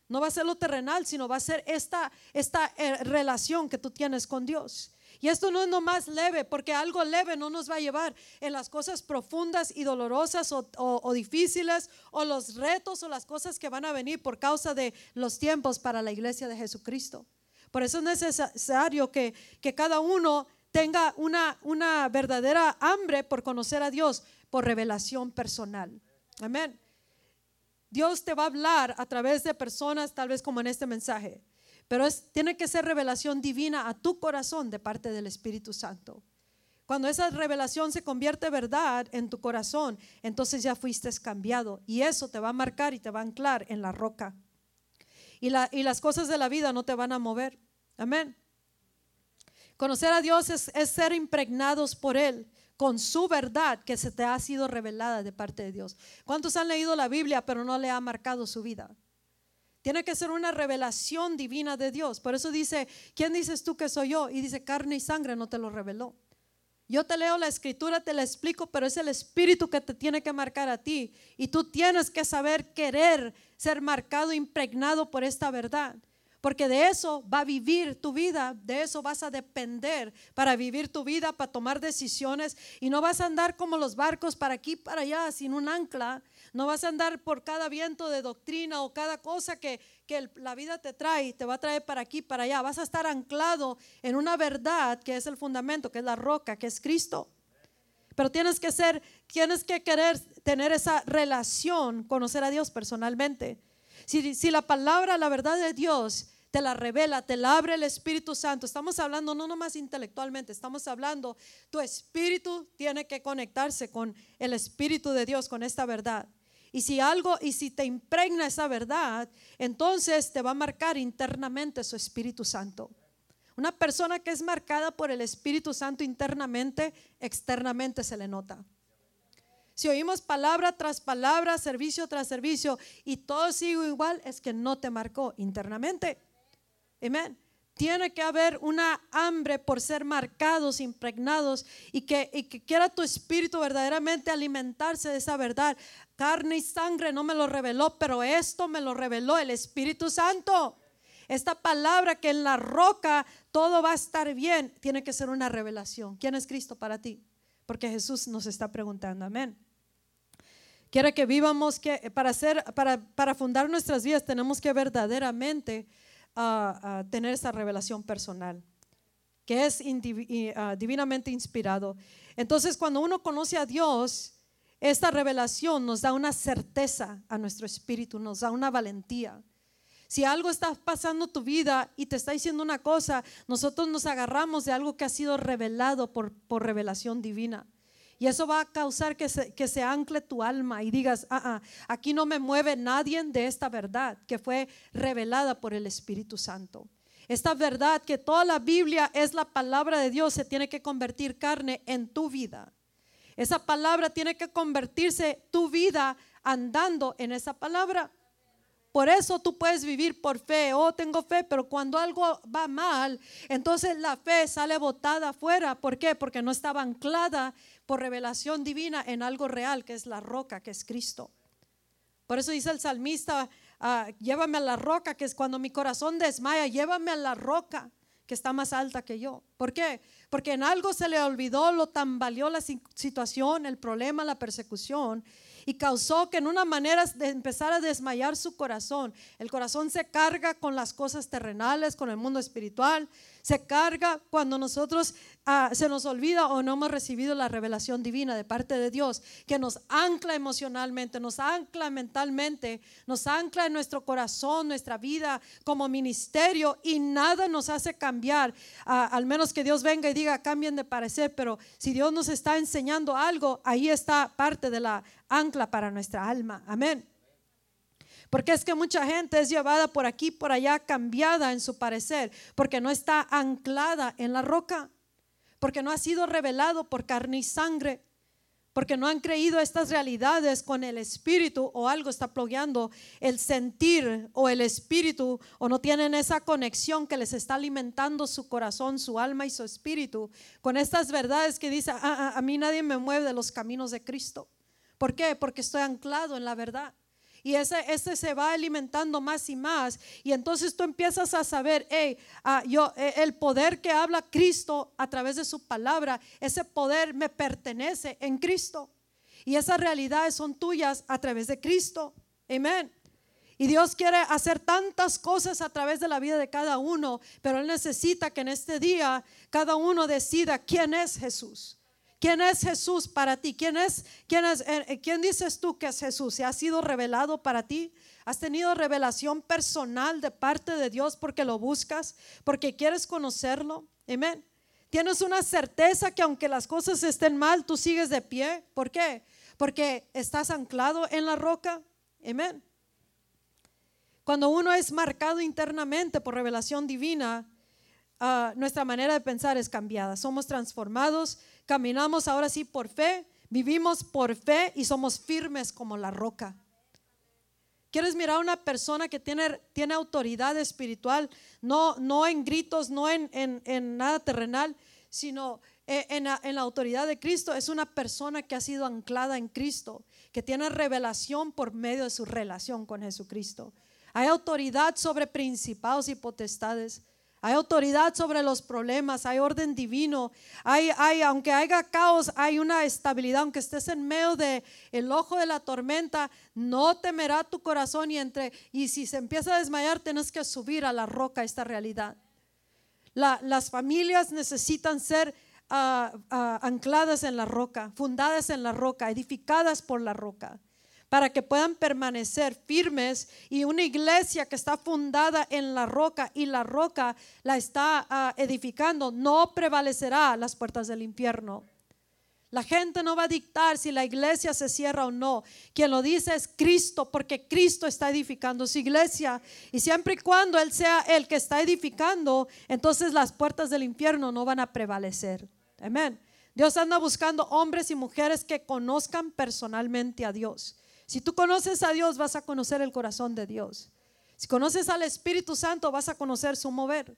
No va a ser lo terrenal, sino va a ser esta, esta eh, relación que tú tienes con Dios. Y esto no es nomás leve, porque algo leve no nos va a llevar en las cosas profundas y dolorosas o, difíciles, o los retos o las cosas que van a venir por causa de los tiempos para la iglesia de Jesucristo. Por eso es necesario que, que cada uno tenga una, una verdadera hambre por conocer a Dios, por revelación personal. Amén. Dios te va a hablar a través de personas, tal vez como en este mensaje, pero es, tiene que ser revelación divina a tu corazón de parte del Espíritu Santo. Cuando esa revelación se convierte verdad en tu corazón, entonces ya fuiste cambiado y eso te va a marcar y te va a anclar en la roca. Y, la, y las cosas de la vida no te van a mover. Amén. Conocer a Dios es, ser impregnados por Él con su verdad que se te ha sido revelada de parte de Dios. ¿Cuántos han leído la Biblia pero no le ha marcado su vida? Tiene que ser una revelación divina de Dios. Por eso dice, ¿quién dices tú que soy yo? Y dice, carne y sangre no te lo reveló. Yo te leo la escritura, te la explico, pero es el espíritu que te tiene que marcar a ti. Y tú tienes que saber querer ser marcado, impregnado por esta verdad. Porque de eso va a vivir tu vida, de eso vas a depender para vivir tu vida, para tomar decisiones. Y no vas a andar como los barcos para aquí, para allá, sin un ancla. No vas a andar por cada viento de doctrina o cada cosa que, que la vida te trae, te va a traer para aquí, para allá. Vas a estar anclado en una verdad que es el fundamento, que es la roca, que es Cristo. Pero tienes que ser, tienes que querer tener esa relación, conocer a Dios personalmente. Si, si la palabra, la verdad de Dios te la revela, te la abre el Espíritu Santo. Estamos hablando no nomás intelectualmente, estamos hablando, tu espíritu tiene que conectarse con el Espíritu de Dios, con esta verdad. Y si algo, y si te impregna esa verdad, entonces te va a marcar internamente su Espíritu Santo. Una persona que es marcada por el Espíritu Santo internamente, externamente se le nota. Si oímos palabra tras palabra, servicio tras servicio, y todo sigue igual, es que no te marcó internamente. Amén. Tiene que haber una hambre por ser marcados, impregnados y que, y que quiera tu espíritu verdaderamente alimentarse de esa verdad. Carne y sangre no me lo reveló, pero esto me lo reveló el Espíritu Santo. Esta palabra que en la roca todo va a estar bien, tiene que ser una revelación. ¿Quién es Cristo para ti? Porque Jesús nos está preguntando, amén. Quiere que vivamos que para hacer para, para fundar nuestras vidas tenemos que verdaderamente a, tener esa revelación personal, que es ah, divinamente inspirado. Entonces, cuando uno conoce a Dios, esta revelación nos da una certeza a nuestro espíritu, nos da una valentía. Si algo está pasando tu vida y te está diciendo una cosa, nosotros nos agarramos de algo que ha sido revelado por, por revelación divina. Y eso va a causar que se, que se ancle tu alma y digas, ah, ah, aquí no me mueve nadie de esta verdad que fue revelada por el Espíritu Santo. Esta verdad que toda la Biblia es la palabra de Dios se tiene que convertir carne en tu vida. Esa palabra tiene que convertirse tu vida andando en esa palabra. Por eso tú puedes vivir por fe. Oh, tengo fe, pero cuando algo va mal, entonces la fe sale botada afuera. ¿Por qué? Porque no estaba anclada por revelación divina en algo real, que es la roca, que es Cristo. Por eso dice el salmista, ah, llévame a la roca, que es cuando mi corazón desmaya, llévame a la roca que está más alta que yo. ¿Por qué? Porque en algo se le olvidó, lo tambaleó la situación, el problema, la persecución, y causó que en una manera de empezar a desmayar su corazón. El corazón se carga con las cosas terrenales, con el mundo espiritual, se carga cuando nosotros ah, se nos olvida o no hemos recibido la revelación divina de parte de Dios, que nos ancla emocionalmente, nos ancla mentalmente, nos ancla en nuestro corazón, nuestra vida como ministerio y nada nos hace cambiar, ah, al menos que Dios venga y diga cambien de parecer, pero si Dios nos está enseñando algo, ahí está parte de la ancla para nuestra alma. Amén. Porque es que mucha gente es llevada por aquí, por allá, cambiada en su parecer, porque no está anclada en la roca, porque no ha sido revelado por carne y sangre, porque no han creído estas realidades con el espíritu o algo está plogueando el sentir o el espíritu o no tienen esa conexión que les está alimentando su corazón, su alma y su espíritu con estas verdades que dice, ah, ah, a mí nadie me mueve de los caminos de Cristo. ¿Por qué? Porque estoy anclado en la verdad. Y ese, ese se va alimentando más y más. Y entonces tú empiezas a saber, hey, ah, yo, eh, el poder que habla Cristo a través de su palabra, ese poder me pertenece en Cristo. Y esas realidades son tuyas a través de Cristo. Amén. Y Dios quiere hacer tantas cosas a través de la vida de cada uno, pero Él necesita que en este día cada uno decida quién es Jesús. ¿Quién es Jesús para ti? ¿Quién es, quién es, eh, eh, quién dices tú que es Jesús? ¿Se ha sido revelado para ti? ¿Has tenido revelación personal de parte de Dios porque lo buscas, porque quieres conocerlo? Amén. Tienes una certeza que aunque las cosas estén mal, tú sigues de pie. ¿Por qué? Porque estás anclado en la roca. Amén. Cuando uno es marcado internamente por revelación divina, ah, nuestra manera de pensar es cambiada. Somos transformados, caminamos ahora sí por fe, vivimos por fe y somos firmes como la roca. ¿Quieres mirar a una persona que tiene, tiene autoridad espiritual? No, no en gritos, no en, en, nada terrenal, sino eh, en en la autoridad de Cristo. Es una persona que ha sido anclada en Cristo, que tiene revelación por medio de su relación con Jesucristo. Hay autoridad sobre principados y potestades. Hay autoridad sobre los problemas, hay orden divino. Hay, hay, aunque haya caos, hay una estabilidad. Aunque estés en medio de el ojo de la tormenta, no temerá tu corazón y entre y si se empieza a desmayar, tienes que subir a la roca esta realidad. las familias necesitan ser ah, ah, ancladas en la roca, fundadas en la roca, edificadas por la roca para que puedan permanecer firmes y una iglesia que está fundada en la roca y la roca la está ah, edificando, no prevalecerá las puertas del infierno. La gente no va a dictar si la iglesia se cierra o no. Quien lo dice es Cristo, porque Cristo está edificando su iglesia. Y siempre y cuando Él sea el que está edificando, entonces las puertas del infierno no van a prevalecer. Amén. Dios anda buscando hombres y mujeres que conozcan personalmente a Dios si tú conoces a Dios, vas a conocer el corazón de Dios. Si conoces al Espíritu Santo, vas a conocer su mover.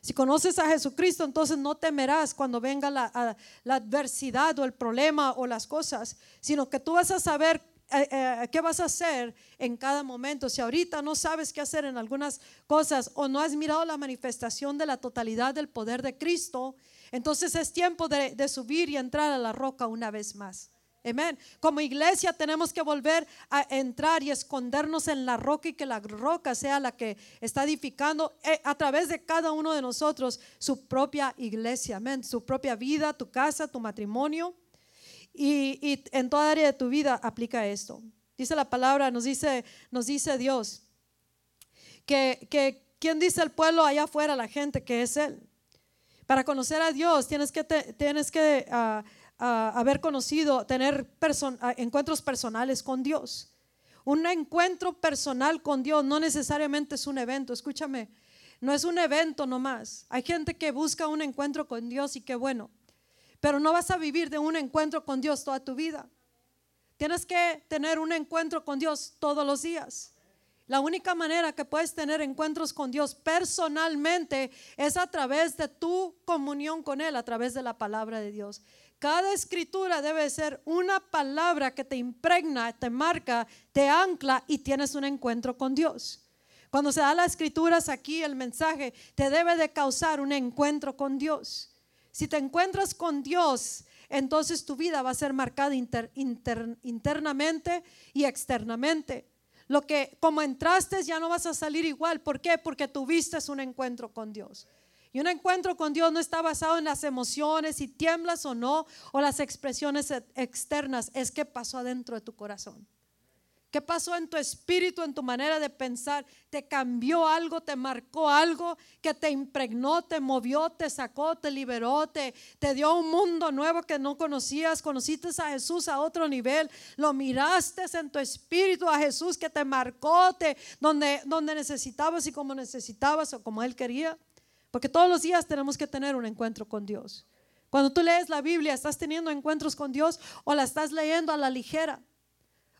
Si conoces a Jesucristo, entonces no temerás cuando venga la, adversidad o el problema o las cosas, sino que tú vas a saber eh, eh, qué vas a hacer en cada momento. Si ahorita no sabes qué hacer en algunas cosas o no has mirado la manifestación de la totalidad del poder de Cristo, entonces es tiempo de subir y entrar a la roca una vez más. Amén. Como iglesia tenemos que volver a entrar y escondernos en la roca y que la roca sea la que está edificando eh, a través de cada uno de nosotros su propia iglesia. Amén. Su propia vida, tu casa, tu matrimonio. Y, en toda área de tu vida aplica esto. Dice la palabra, nos dice, nos dice Dios, que, que ¿quién dice el pueblo allá afuera, la gente que es Él? Para conocer a Dios tienes que, tienes que ah, haber conocido, tener encuentros personales con Dios. Un encuentro personal con Dios no necesariamente es un evento, escúchame, no es un evento nomás. Hay gente que busca un encuentro con Dios y qué bueno, pero no vas a vivir de un encuentro con Dios toda tu vida. Tienes que tener un encuentro con Dios todos los días. La única manera que puedes tener encuentros con Dios personalmente es a través de tu comunión con Él, a través de la palabra de Dios. Cada escritura debe ser una palabra que te impregna, te marca, te ancla y tienes un encuentro con Dios. Cuando se da las escrituras aquí, el mensaje te debe de causar un encuentro con Dios. Si te encuentras con Dios, entonces tu vida va a ser marcada internamente y externamente. Lo que como entraste ya no vas a salir igual. ¿Por qué? Porque tuviste un encuentro con Dios. Y un encuentro con Dios no está basado en las emociones, si tiemblas o no, o las expresiones externas, es qué pasó adentro de tu corazón. ¿Qué pasó en tu espíritu, en tu manera de pensar? ¿Te cambió algo, te marcó algo que te impregnó, te movió, te sacó, te liberó, te, te dio un mundo nuevo que no conocías? ¿Conociste a Jesús a otro nivel? ¿Lo miraste en tu espíritu a Jesús que te marcó, te, donde, donde necesitabas y como necesitabas o como Él quería? Porque todos los días tenemos que tener un encuentro con Dios. Cuando tú lees la Biblia, ¿estás teniendo encuentros con Dios o la estás leyendo a la ligera?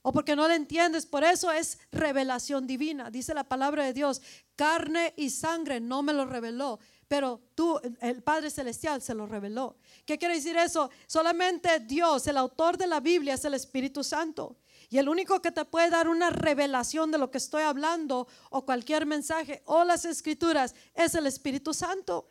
O porque no la entiendes. Por eso es revelación divina. Dice la palabra de Dios, carne y sangre no me lo reveló, pero tú, el Padre Celestial, se lo reveló. ¿Qué quiere decir eso? Solamente Dios, el autor de la Biblia, es el Espíritu Santo. Y el único que te puede dar una revelación de lo que estoy hablando o cualquier mensaje o las escrituras es el Espíritu Santo.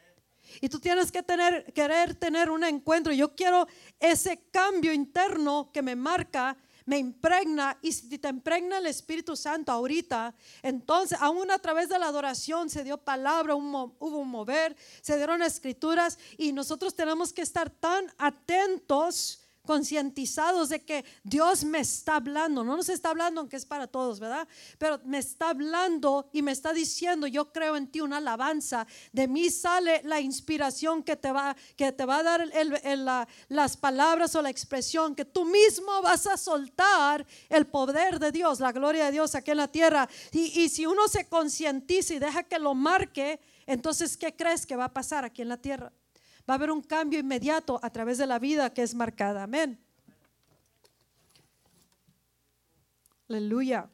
Y tú tienes que tener, querer tener un encuentro. Yo quiero ese cambio interno que me marca me impregna y si te impregna el Espíritu Santo ahorita, entonces aún a través de la adoración se dio palabra, hubo un mover, se dieron escrituras y nosotros tenemos que estar tan atentos concientizados de que Dios me está hablando, no nos está hablando aunque es para todos, ¿verdad? Pero me está hablando y me está diciendo, yo creo en ti una alabanza, de mí sale la inspiración que te va, que te va a dar las palabras o la expresión, que tú mismo vas a soltar el poder de Dios, la gloria de Dios aquí en la tierra. Y, y si uno se concientiza y deja que lo marque, entonces, ¿qué crees que va a pasar aquí en la tierra? Va a haber un cambio inmediato a través de la vida que es marcada. Amén. Aleluya.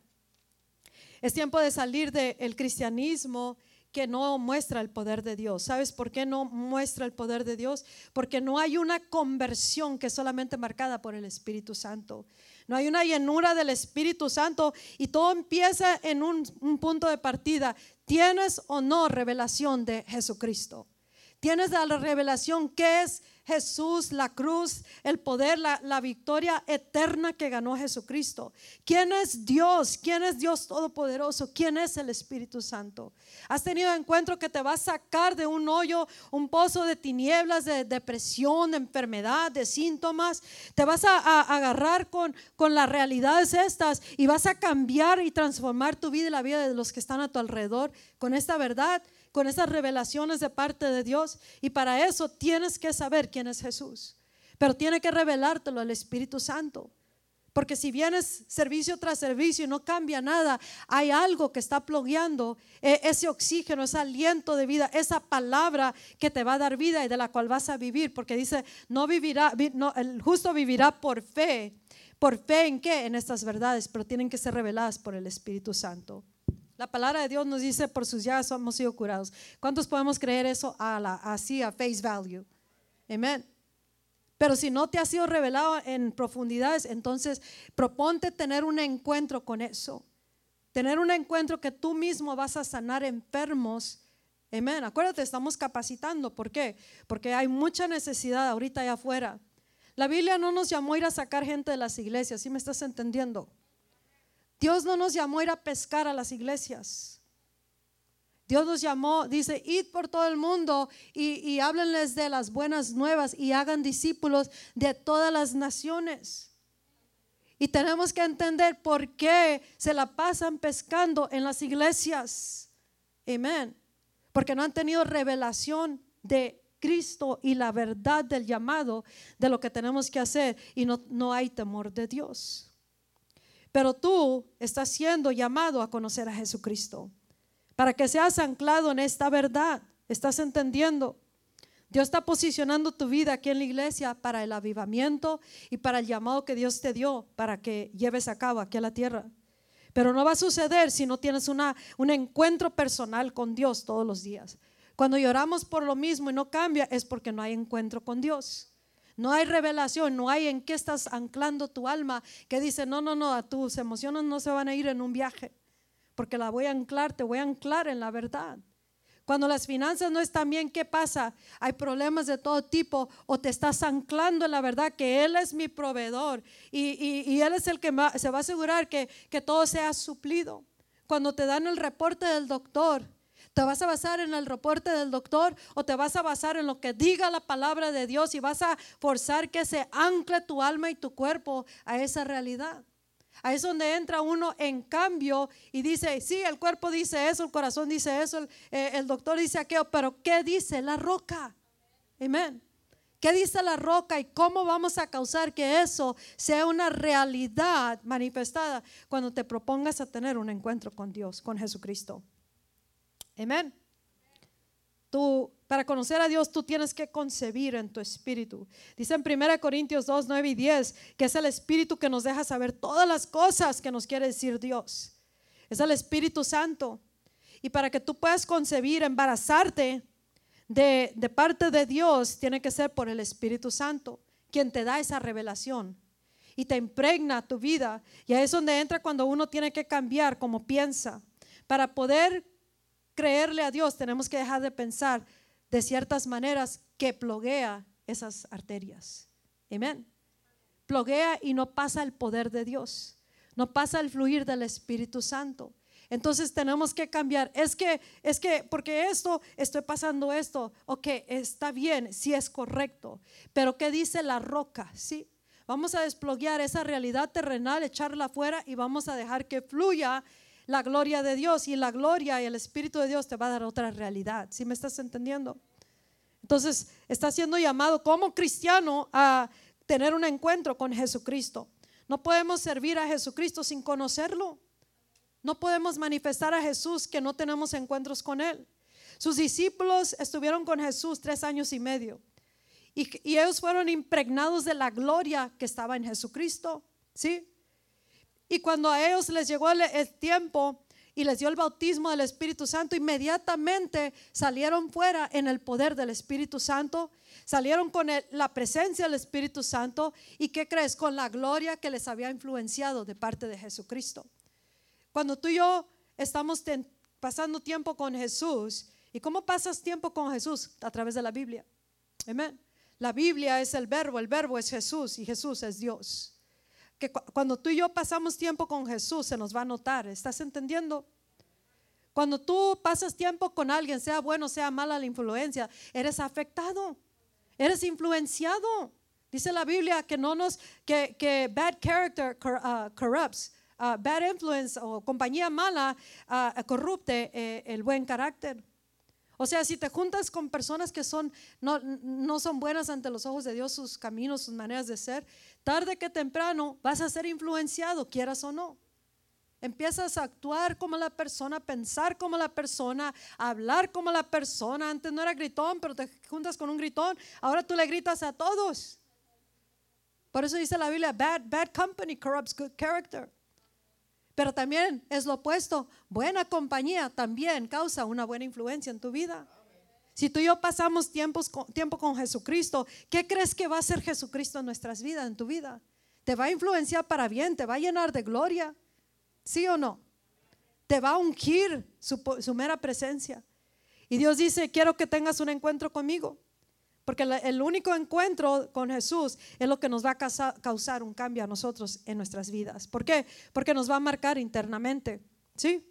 Es tiempo de salir del cristianismo que no muestra el poder de Dios. ¿Sabes por qué no muestra el poder de Dios? Porque no hay una conversión que es solamente marcada por el Espíritu Santo. No hay una llenura del Espíritu Santo y todo empieza en un, un punto de partida. ¿Tienes o no revelación de Jesucristo? Tienes la revelación que es Jesús, la cruz, el poder, la, la, victoria eterna que ganó Jesucristo. ¿Quién es Dios? ¿Quién es Dios Todopoderoso? ¿Quién es el Espíritu Santo? Has tenido encuentro que te va a sacar de un hoyo, un pozo de tinieblas, de depresión, de enfermedad, de síntomas. Te vas a, agarrar con, con las realidades estas y vas a cambiar y transformar tu vida y la vida de los que están a tu alrededor con esta verdad con esas revelaciones de parte de Dios. Y para eso tienes que saber quién es Jesús. Pero tiene que revelártelo el Espíritu Santo. Porque si vienes servicio tras servicio y no cambia nada, hay algo que está plogueando e, ese oxígeno, ese aliento de vida, esa palabra que te va a dar vida y de la cual vas a vivir. Porque dice, no vivirá, el justo vivirá por fe. ¿Por fe en qué? En estas verdades, pero tienen que ser reveladas por el Espíritu Santo. La palabra de Dios nos dice, por sus llagas hemos sido curados. ¿Cuántos podemos creer eso a la, así, a face value? Amén. Pero si no te ha sido revelado en profundidades, entonces proponte tener un encuentro con eso. Tener un encuentro que tú mismo vas a sanar enfermos. Amén. Acuérdate, estamos capacitando. ¿Por qué? Porque hay mucha necesidad ahorita allá afuera. La Biblia no nos llamó a ir a sacar gente de las iglesias, ¿sí me estás entendiendo? Dios no nos llamó a ir a pescar a las iglesias. Dios nos llamó, dice, id por todo el mundo y, háblenles de las buenas nuevas y hagan discípulos de todas las naciones. Y tenemos que entender por qué se la pasan pescando en las iglesias. Amén. Porque no han tenido revelación de Cristo y la verdad del llamado de lo que tenemos que hacer y no, no hay temor de Dios. Pero tú estás siendo llamado a conocer a Jesucristo. Para que seas anclado en esta verdad. ¿Estás entendiendo? Dios está posicionando tu vida aquí en la iglesia para el avivamiento y para el llamado que Dios te dio para que lleves a cabo aquí a la tierra. Pero no va a suceder si no tienes una, un encuentro personal con Dios todos los días. Cuando lloramos por lo mismo y no cambia es porque no hay encuentro con Dios. No hay revelación, no hay en qué estás anclando tu alma que dice, no, no, no, tus emociones no se van a ir en un viaje, porque la voy a anclar, te voy a anclar en la verdad. Cuando las finanzas no están bien, ¿qué pasa? Hay problemas de todo tipo o te estás anclando en la verdad que Él es mi proveedor y, Él es el que se va a asegurar que, que todo sea suplido. Cuando te dan el reporte del doctor, ¿Te vas a basar en el reporte del doctor o te vas a basar en lo que diga la palabra de Dios y vas a forzar que se ancle tu alma y tu cuerpo a esa realidad? Ahí es donde entra uno en cambio y dice, sí, el cuerpo dice eso, el corazón dice eso, el, eh, doctor dice aquello, pero ¿qué dice la roca? Amén. ¿Qué dice la roca y cómo vamos a causar que eso sea una realidad manifestada cuando te propongas a tener un encuentro con Dios, con Jesucristo? Amén. Tú, para conocer a Dios, tú tienes que concebir en tu espíritu. Dice en 1 Corintios 2, 9 y 10 que es el espíritu que nos deja saber todas las cosas que nos quiere decir Dios. Es el Espíritu Santo. Y para que tú puedas concebir, embarazarte, de, de parte de Dios tiene que ser por el Espíritu Santo, quien te da esa revelación y te impregna tu vida. Y ahí es donde entra cuando uno tiene que cambiar como piensa. Para poder creerle a Dios tenemos que dejar de pensar de ciertas maneras que ploguea esas arterias. Amén. Ploguea y no pasa el poder de Dios. No pasa el fluir del Espíritu Santo. Entonces tenemos que cambiar. Es que, es que, porque esto, estoy pasando esto. Ok, está bien, si es correcto. Pero ¿qué dice la roca? Sí. Vamos a desploguear esa realidad terrenal, echarla afuera y vamos a dejar que fluya la gloria de Dios. Y la gloria y el Espíritu de Dios te va a dar otra realidad. ¿Sí me estás entendiendo? Entonces, está siendo llamado como cristiano a tener un encuentro con Jesucristo. No podemos servir a Jesucristo sin conocerlo. No podemos manifestar a Jesús que no tenemos encuentros con Él. Sus discípulos estuvieron con Jesús tres años y medio. Y, ellos fueron impregnados de la gloria que estaba en Jesucristo. ¿Sí? Y cuando a ellos les llegó el, tiempo y les dio el bautismo del Espíritu Santo, inmediatamente salieron fuera en el poder del Espíritu Santo, salieron con la presencia del Espíritu Santo y ¿qué crees? Con la gloria que les había influenciado de parte de Jesucristo. Cuando tú y yo estamos pasando tiempo con Jesús, ¿y cómo pasas tiempo con Jesús? A través de la Biblia. Amén. La Biblia es el verbo, el verbo es Jesús y Jesús es Dios. Cuando tú y yo pasamos tiempo con Jesús se nos va a notar, ¿estás entendiendo? Cuando tú pasas tiempo con alguien, sea bueno, sea mala la influencia, eres afectado, eres influenciado. Dice la Biblia que no nos, que, que bad character uh, corrupts, uh, bad influence o compañía mala uh, corrupte eh, el buen carácter. O sea, si te juntas con personas que son, no, no son buenas ante los ojos de Dios, sus caminos, sus maneras de ser, tarde que temprano vas a ser influenciado, quieras o no. Empiezas a actuar como la persona, pensar como la persona, hablar como la persona. Antes no era gritón, pero te juntas con un gritón. Ahora tú le gritas a todos. Por eso dice la Biblia, bad, bad company corrupts good character. Pero también es lo opuesto. Buena compañía también causa una buena influencia en tu vida. Si tú y yo pasamos tiempo con Jesucristo, ¿qué crees que va a hacer Jesucristo en nuestras vidas, en tu vida? Te va a influenciar para bien, te va a llenar de gloria. ¿Sí o no? Te va a ungir su, su mera presencia. Y Dios dice, quiero que tengas un encuentro conmigo. Porque el único encuentro con Jesús es lo que nos va a causar un cambio a nosotros en nuestras vidas. ¿Por qué? Porque nos va a marcar internamente. ¿Sí?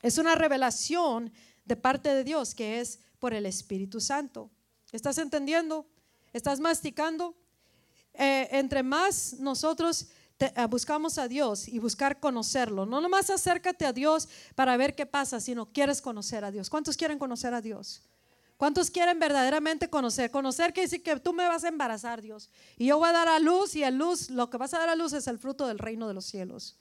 Es una revelación de parte de Dios que es por el Espíritu Santo. ¿Estás entendiendo? ¿Estás masticando? Eh, entre más nosotros eh, buscamos a Dios y buscar conocerlo, no nomás acércate a Dios para ver qué pasa, sino quieres conocer a Dios. ¿Cuántos quieren conocer a Dios? ¿Cuántos quieren verdaderamente conocer? Conocer que dice que tú me vas a embarazar, Dios. Y yo voy a dar a luz y a luz, lo que vas a dar a luz es el fruto del reino de los cielos.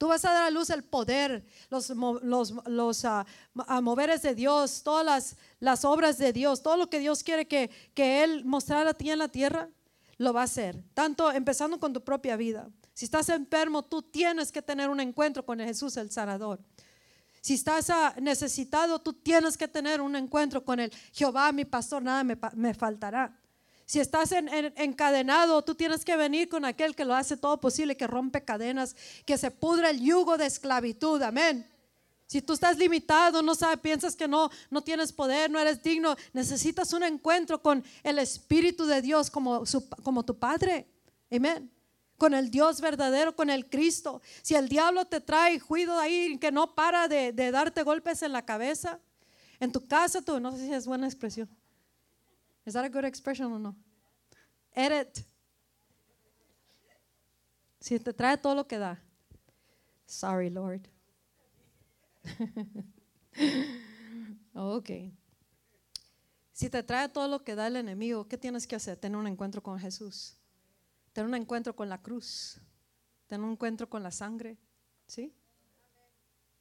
Tú vas a dar a luz el poder, los, los, los ah, a moveres de Dios, todas las, las, obras de Dios, todo lo que Dios quiere que, que Él mostrara a ti en la tierra, lo va a hacer. Tanto empezando con tu propia vida. Si estás enfermo, tú tienes que tener un encuentro con Jesús el sanador. Si estás ah, necesitado, tú tienes que tener un encuentro con el Jehová, mi pastor, nada me, faltará. Si estás encadenado, tú tienes que venir con aquel que lo hace todo posible, que rompe cadenas, que se pudre el yugo de esclavitud. Amén. Si tú estás limitado, no sabes, piensas que no, no tienes poder, no eres digno, necesitas un encuentro con el Espíritu de Dios como, como tu Padre. Amén con el Dios verdadero, con el Cristo. Si el diablo te trae juido ahí que no para de, darte golpes en la cabeza, en tu casa, tú, no sé si es buena expresión. ¿Es that a good expression o no? Edit. Si te trae todo lo que da. Sorry, Lord. ok. Si te trae todo lo que da el enemigo, ¿qué tienes que hacer? Tener un encuentro con Jesús tener un encuentro con la cruz, tener un encuentro con la sangre, ¿sí?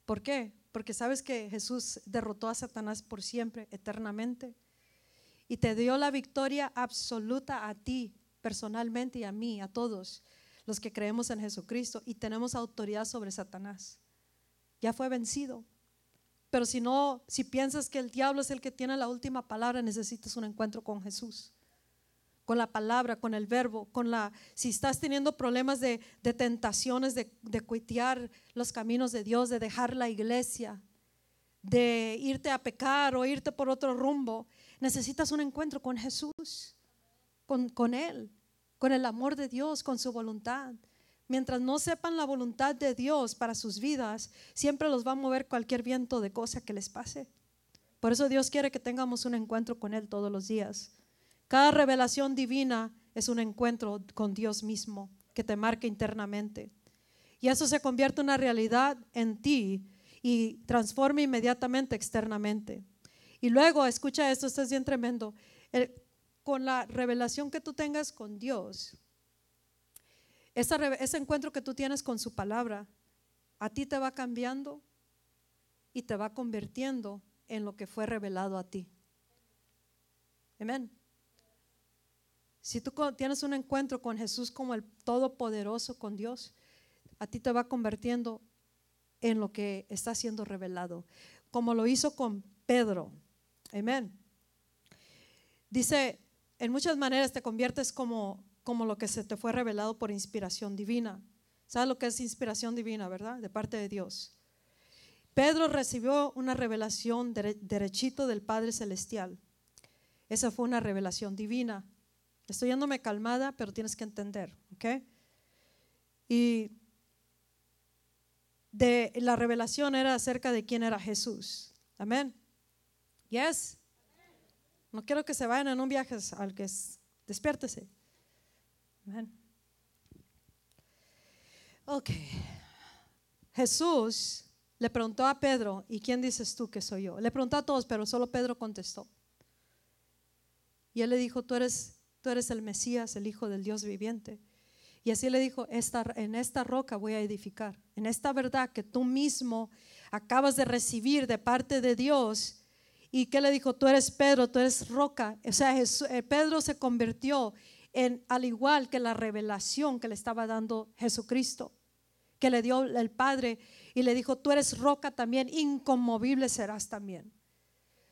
¿Por qué? Porque sabes que Jesús derrotó a Satanás por siempre, eternamente, y te dio la victoria absoluta a ti, personalmente, y a mí, a todos los que creemos en Jesucristo, y tenemos autoridad sobre Satanás. Ya fue vencido. Pero si no, si piensas que el diablo es el que tiene la última palabra, necesitas un encuentro con Jesús. Con la palabra, con el verbo, con la. Si estás teniendo problemas de, tentaciones, de, de cuitear los caminos de Dios, de dejar la iglesia, de irte a pecar o irte por otro rumbo, necesitas un encuentro con Jesús, con, con Él, con el amor de Dios, con su voluntad. Mientras no sepan la voluntad de Dios para sus vidas, siempre los va a mover cualquier viento de cosa que les pase. Por eso Dios quiere que tengamos un encuentro con Él todos los días. Cada revelación divina es un encuentro con Dios mismo que te marca internamente. Y eso se convierte en una realidad en ti y transforma inmediatamente externamente. Y luego, escucha esto, esto es bien tremendo. con la revelación que tú tengas con Dios, ese encuentro que tú tienes con su palabra, a ti te va cambiando y te va convirtiendo en lo que fue revelado a ti. Amén. Si tú tienes un encuentro con Jesús como el Todopoderoso, con Dios, a ti te va convirtiendo en lo que está siendo revelado, como lo hizo con Pedro. Amén. Dice, en muchas maneras te conviertes como como lo que se te fue revelado por inspiración divina. ¿Sabes lo que es inspiración divina, verdad? De parte de Dios. Pedro recibió una revelación derechito del Padre Celestial. Esa fue una revelación divina. Estoy yéndome calmada, pero tienes que entender, ¿ok? Y de la revelación era acerca de quién era Jesús. Amén. Yes. No quiero que se vayan en un viaje al que es, despiértese. Ok. Jesús le preguntó a Pedro, ¿y quién dices tú que soy yo? Le preguntó a todos, pero solo Pedro contestó. Y él le dijo, tú eres, tú eres el Mesías, el Hijo del Dios viviente. Y así le dijo, esta, en esta roca voy a edificar, en esta verdad que tú mismo acabas de recibir de parte de Dios. ¿Y qué le dijo? Tú eres Pedro, tú eres roca. O sea, eh, Pedro se convirtió al igual que la revelación que le estaba dando Jesucristo, que le dio el Padre y le dijo, tú eres roca también, inconmovible serás también.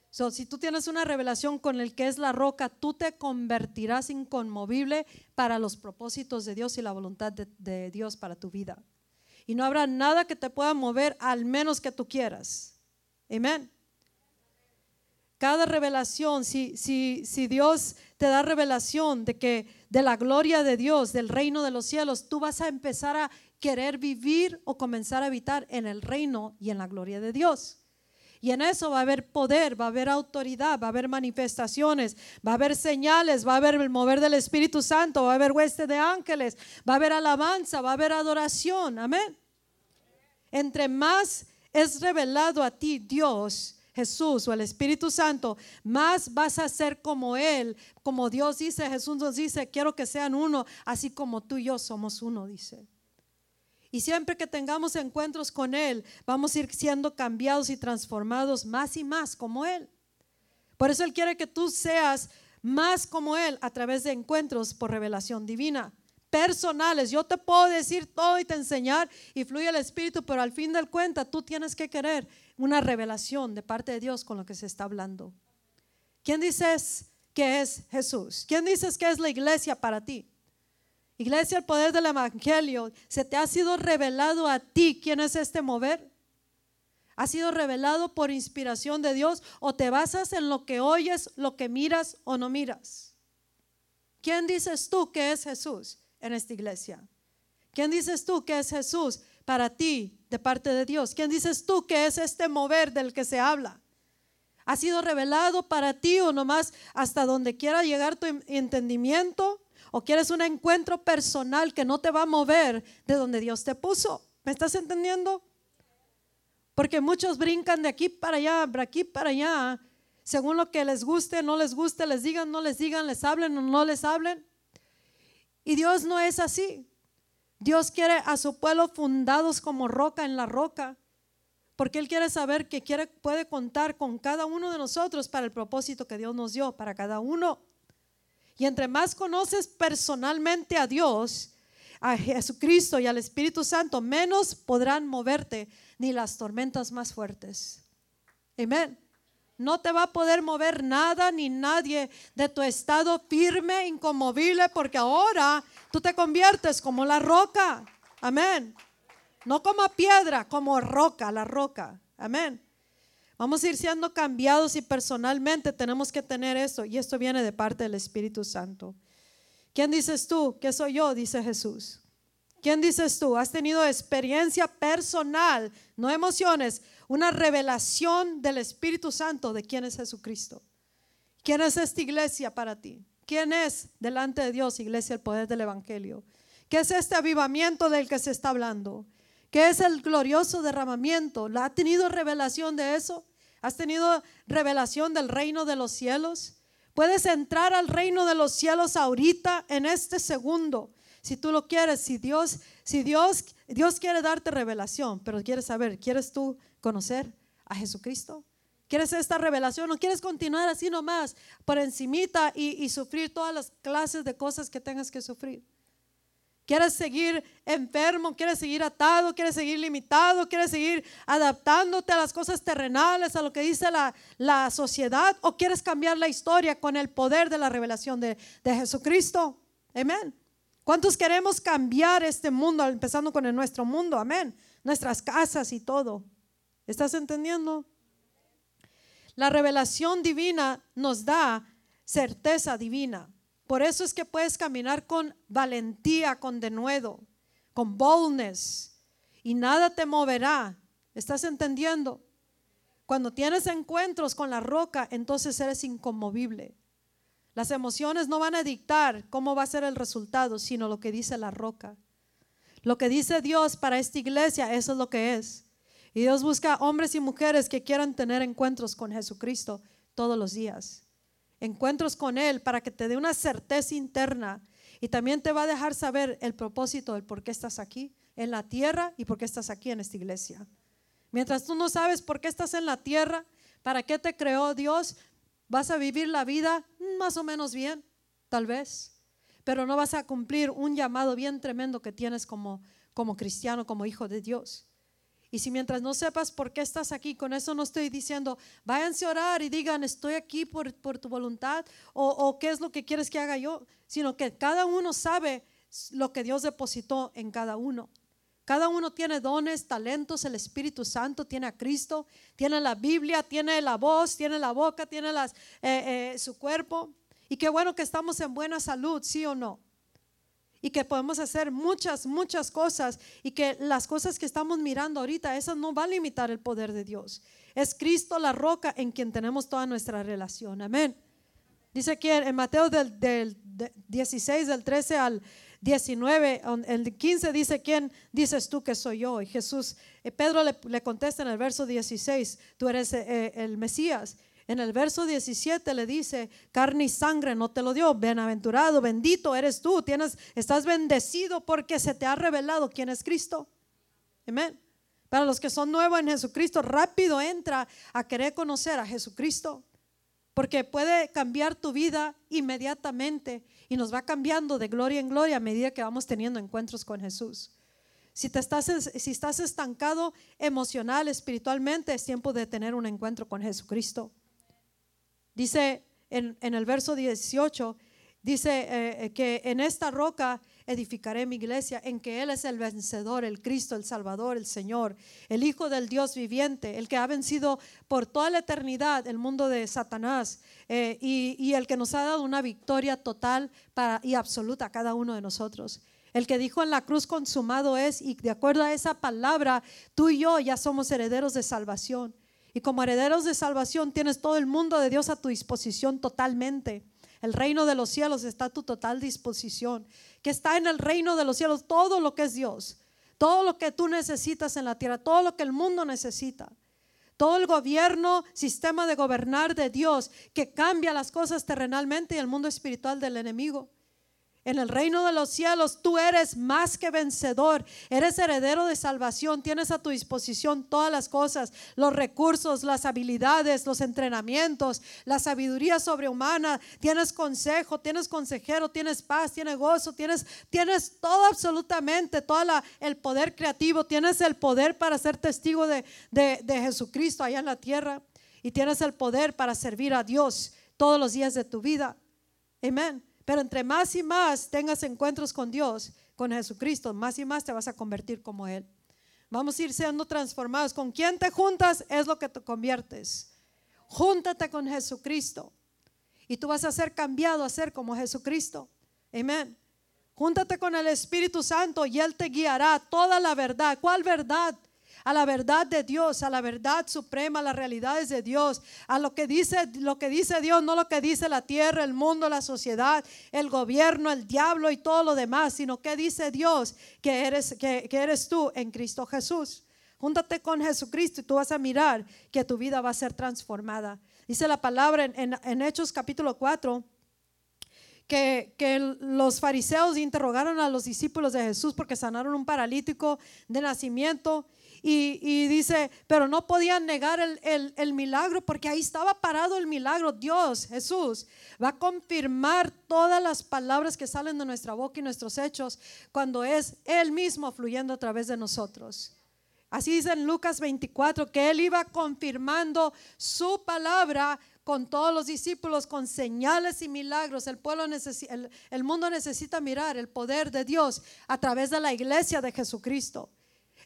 So, si tú tienes una revelación con el que es la roca, tú te convertirás inconmovible para los propósitos de Dios y la voluntad de Dios para tu vida. Y no habrá nada que te pueda mover al menos que tú quieras. Amén. Cada revelación, si, si, si Dios te da revelación de que de la gloria de Dios, del reino de los cielos, tú vas a empezar a querer vivir o comenzar a habitar en el reino y en la gloria de Dios. Y en eso va a haber poder, va a haber autoridad, va a haber manifestaciones, va a haber señales, va a haber el mover del Espíritu Santo, va a haber hueste de ángeles, va a haber alabanza, va a haber adoración. Amén. Entre más es revelado a ti Dios, Jesús o el Espíritu Santo, más vas a ser como Él, como Dios dice, Jesús nos dice, quiero que sean uno, así como tú y yo somos uno, dice. Y siempre que tengamos encuentros con Él, vamos a ir siendo cambiados y transformados más y más como Él. Por eso Él quiere que tú seas más como Él a través de encuentros por revelación divina personales. Yo te puedo decir todo y te enseñar y fluye el Espíritu, pero al fin del cuenta tú tienes que querer una revelación de parte de Dios con lo que se está hablando. ¿Quién dices que es Jesús? ¿Quién dices que es la iglesia para ti? Iglesia, el poder del Evangelio, ¿se te ha sido revelado a ti quién es este mover? ¿Ha sido revelado por inspiración de Dios o te basas en lo que oyes, lo que miras o no miras? ¿Quién dices tú que es Jesús en esta iglesia? ¿Quién dices tú que es Jesús para ti de parte de Dios? ¿Quién dices tú que es este mover del que se habla? ¿Ha sido revelado para ti o nomás hasta donde quiera llegar tu entendimiento? ¿O quieres un encuentro personal que no te va a mover de donde Dios te puso? ¿Me estás entendiendo? Porque muchos brincan de aquí para allá, de aquí para allá, según lo que les guste, no les guste, les digan, no les digan, les hablen o no les hablen. Y Dios no es así. Dios quiere a su pueblo fundados como roca en la roca, porque Él quiere saber que quiere, puede contar con cada uno de nosotros para el propósito que Dios nos dio, para cada uno. Y entre más conoces personalmente a Dios, a Jesucristo y al Espíritu Santo, menos podrán moverte ni las tormentas más fuertes. Amén. No te va a poder mover nada ni nadie de tu estado firme, inconmovible, porque ahora tú te conviertes como la roca. Amén. No como piedra, como roca, la roca. Amén. Vamos a ir siendo cambiados y personalmente tenemos que tener eso. Y esto viene de parte del Espíritu Santo. ¿Quién dices tú? ¿Qué soy yo? Dice Jesús. ¿Quién dices tú? Has tenido experiencia personal, no emociones, una revelación del Espíritu Santo de quién es Jesucristo. ¿Quién es esta iglesia para ti? ¿Quién es delante de Dios, iglesia, el poder del Evangelio? ¿Qué es este avivamiento del que se está hablando? ¿Qué es el glorioso derramamiento? ¿La ha tenido revelación de eso? ¿Has tenido revelación del reino de los cielos? Puedes entrar al reino de los cielos ahorita en este segundo, si tú lo quieres, si Dios, si Dios, Dios quiere darte revelación, pero quieres saber, ¿quieres tú conocer a Jesucristo? ¿Quieres esta revelación o quieres continuar así nomás por encimita y, y sufrir todas las clases de cosas que tengas que sufrir? ¿Quieres seguir enfermo? ¿Quieres seguir atado? ¿Quieres seguir limitado? ¿Quieres seguir adaptándote a las cosas terrenales, a lo que dice la, la sociedad? ¿O quieres cambiar la historia con el poder de la revelación de, de Jesucristo? Amén. ¿Cuántos queremos cambiar este mundo, empezando con el nuestro mundo? Amén. Nuestras casas y todo. ¿Estás entendiendo? La revelación divina nos da certeza divina. Por eso es que puedes caminar con valentía, con denuedo, con boldness y nada te moverá. ¿Estás entendiendo? Cuando tienes encuentros con la roca, entonces eres inconmovible. Las emociones no van a dictar cómo va a ser el resultado, sino lo que dice la roca. Lo que dice Dios para esta iglesia, eso es lo que es. Y Dios busca hombres y mujeres que quieran tener encuentros con Jesucristo todos los días encuentros con Él para que te dé una certeza interna y también te va a dejar saber el propósito del por qué estás aquí en la tierra y por qué estás aquí en esta iglesia. Mientras tú no sabes por qué estás en la tierra, para qué te creó Dios, vas a vivir la vida más o menos bien, tal vez, pero no vas a cumplir un llamado bien tremendo que tienes como, como cristiano, como hijo de Dios. Y si mientras no sepas por qué estás aquí, con eso no estoy diciendo, váyanse a orar y digan, estoy aquí por, tu voluntad o, o, qué es lo que quieres que haga yo, sino que cada uno sabe lo que Dios depositó en cada uno. Cada uno tiene dones, talentos, el Espíritu Santo tiene a Cristo, tiene la Biblia, tiene la voz, tiene la boca, tiene las, eh, eh, su cuerpo. Y qué bueno que estamos en buena salud, sí o no y que podemos hacer muchas, muchas cosas y que las cosas que estamos mirando ahorita, esas no van a limitar el poder de Dios. Es Cristo la roca en quien tenemos toda nuestra relación. Amén. Dice aquí en Mateo del, 16, del 13 al 19, el 15 dice, ¿quién dices tú que soy yo? Y Jesús, eh, Pedro le, contesta en el verso 16, tú eres eh, el Mesías. En el verso 17 le dice, carne y sangre no te lo dio, bienaventurado, bendito eres tú, tienes, estás bendecido porque se te ha revelado quién es Cristo. Amén. Para los que son nuevos en Jesucristo, rápido entra a querer conocer a Jesucristo, porque puede cambiar tu vida inmediatamente y nos va cambiando de gloria en gloria a medida que vamos teniendo encuentros con Jesús. Si, te estás, si estás estancado emocional, espiritualmente, es tiempo de tener un encuentro con Jesucristo. Dice en, el verso 18, dice eh, eh, que en esta roca edificaré mi iglesia, en que Él es el vencedor, el Cristo, el Salvador, el Señor, el Hijo del Dios viviente, el que ha vencido por toda la eternidad el mundo de Satanás eh, y, el que nos ha dado una victoria total para, y absoluta a cada uno de nosotros. El que dijo en la cruz consumado es, y de acuerdo a esa palabra, tú y yo ya somos herederos de salvación. Y como herederos de salvación tienes todo el mundo de Dios a tu disposición totalmente. El reino de los cielos está a tu total disposición. Que está en el reino de los cielos todo lo que es Dios. Todo lo que tú necesitas en la tierra. Todo lo que el mundo necesita. Todo el gobierno, sistema de gobernar de Dios que cambia las cosas terrenalmente y el mundo espiritual del enemigo. En el reino de los cielos tú eres más que vencedor, eres heredero de salvación, tienes a tu disposición todas las cosas, los recursos, las habilidades, los entrenamientos, la sabiduría sobrehumana, tienes consejo, tienes consejero, tienes paz, tienes gozo, tienes, tienes todo absolutamente, todo el poder creativo, tienes el poder para ser testigo de, de Jesucristo allá en la tierra. y tienes el poder para servir a Dios todos los días de tu vida. Amén. Pero entre más y más tengas encuentros con Dios, con Jesucristo, más y más te vas a convertir como Él. Vamos a ir siendo transformados. ¿Con quién te juntas? Es lo que te conviertes. Júntate con Jesucristo. Y tú vas a ser cambiado a ser como Jesucristo. Amén. Júntate con el Espíritu Santo y Él te guiará toda la verdad. ¿Cuál verdad? A la verdad de Dios, a la verdad suprema, a las realidades de Dios, a lo que dice, lo que dice Dios, no lo que dice la tierra, el mundo, la sociedad, el gobierno, el diablo y todo lo demás, sino que dice Dios que eres, que, eres tú en Cristo Jesús. Júntate con Jesucristo y tú vas a mirar que tu vida va a ser transformada. Dice la palabra en, en Hechos capítulo 4 que, los fariseos interrogaron a los discípulos de Jesús porque sanaron un paralítico de nacimiento. Y, dice, pero no podían negar el, milagro porque ahí estaba parado el milagro. Dios, Jesús, va a confirmar todas las palabras que salen de nuestra boca y nuestros hechos cuando es Él mismo fluyendo a través de nosotros. Así dice en Lucas 24 que Él iba confirmando su palabra con todos los discípulos, con señales y milagros. El, pueblo el mundo necesita mirar el poder de Dios a través de la iglesia de Jesucristo.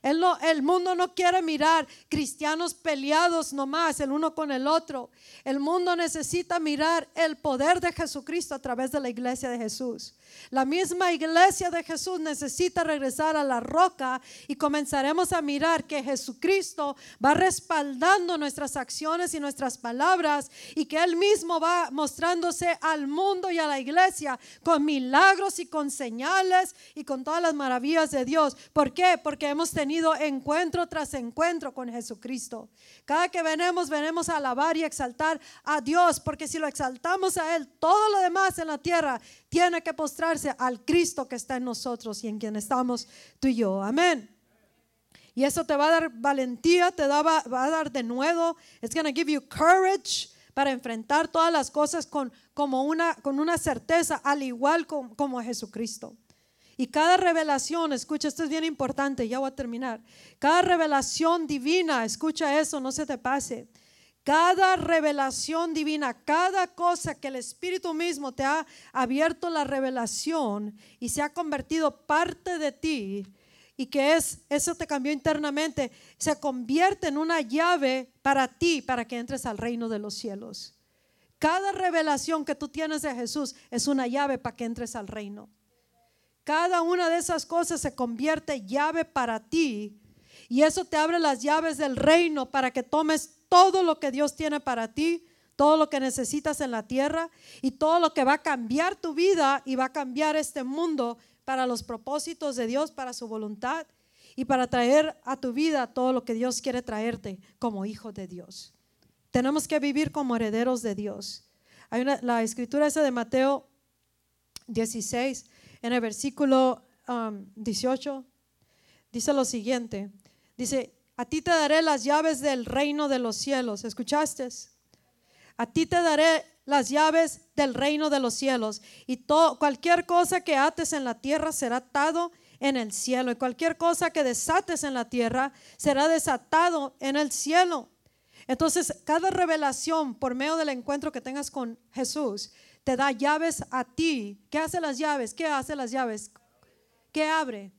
El, el, mundo no quiere mirar cristianos peleados nomás el uno con el otro. El mundo necesita mirar el poder de Jesucristo a través de la iglesia de Jesús. La misma iglesia de Jesús necesita regresar a la roca y comenzaremos a mirar que Jesucristo va respaldando nuestras acciones y nuestras palabras y que Él mismo va mostrándose al mundo y a la iglesia con milagros y con señales y con todas las maravillas de Dios. ¿Por qué? Porque hemos tenido encuentro tras encuentro con Jesucristo. Cada que venemos, venemos a alabar y exaltar a Dios, porque si lo exaltamos a Él, todo lo demás en la tierra tiene que postrarse al Cristo que está en nosotros y en quien estamos tú y yo. Amén. Y eso te va a dar valentía, te va, a dar de nuevo. It's going to give you courage para enfrentar todas las cosas con, como una, con una certeza, al igual como, como Jesucristo. Y cada revelación, escucha, esto es bien importante, ya voy a terminar. Cada revelación divina, escucha eso, no se te pase. Cada revelación divina, cada cosa que el Espíritu mismo te ha abierto la revelación y se ha convertido parte de ti y que es eso te cambió internamente, se convierte en una llave para ti para que entres al reino de los cielos. Cada revelación que tú tienes de Jesús es una llave para que entres al reino. Cada una de esas cosas se convierte llave para ti y eso te abre las llaves del reino para que tomes todo lo que Dios tiene para ti, todo lo que necesitas en la tierra y todo lo que va a cambiar tu vida y va a cambiar este mundo para los propósitos de Dios, para su voluntad y para traer a tu vida todo lo que Dios quiere traerte como hijo de Dios. Tenemos que vivir como herederos de Dios. Hay una, la escritura esa de Mateo 16, en el versículo 18, um, dice lo siguiente. Dice, a ti te daré las llaves del reino de los cielos. ¿Escuchaste? A ti te daré las llaves del reino de los cielos. Y cualquier cosa que ates en la tierra será atado en el cielo. Y cualquier cosa que desates en la tierra será desatado en el cielo. Entonces, cada revelación por medio del encuentro que tengas con Jesús te da llaves a ti. ¿Qué hace las llaves? ¿Qué hace las llaves? ¿Qué abre?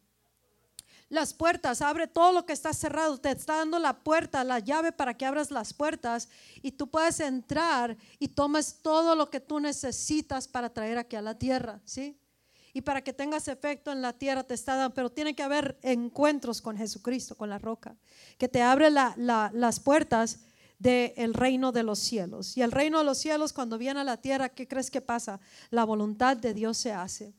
Las puertas, abre todo lo que está cerrado, te está dando la puerta, la llave para que abras las puertas y tú puedes entrar y tomes todo lo que tú necesitas para traer aquí a la tierra, ¿sí? Y para que tengas efecto en la tierra te está dando, pero tiene que haber encuentros con Jesucristo, con la roca, que te abre las puertas del reino de los cielos. Y el reino de los cielos, cuando viene a la tierra, ¿qué crees que pasa? La voluntad de Dios se hace.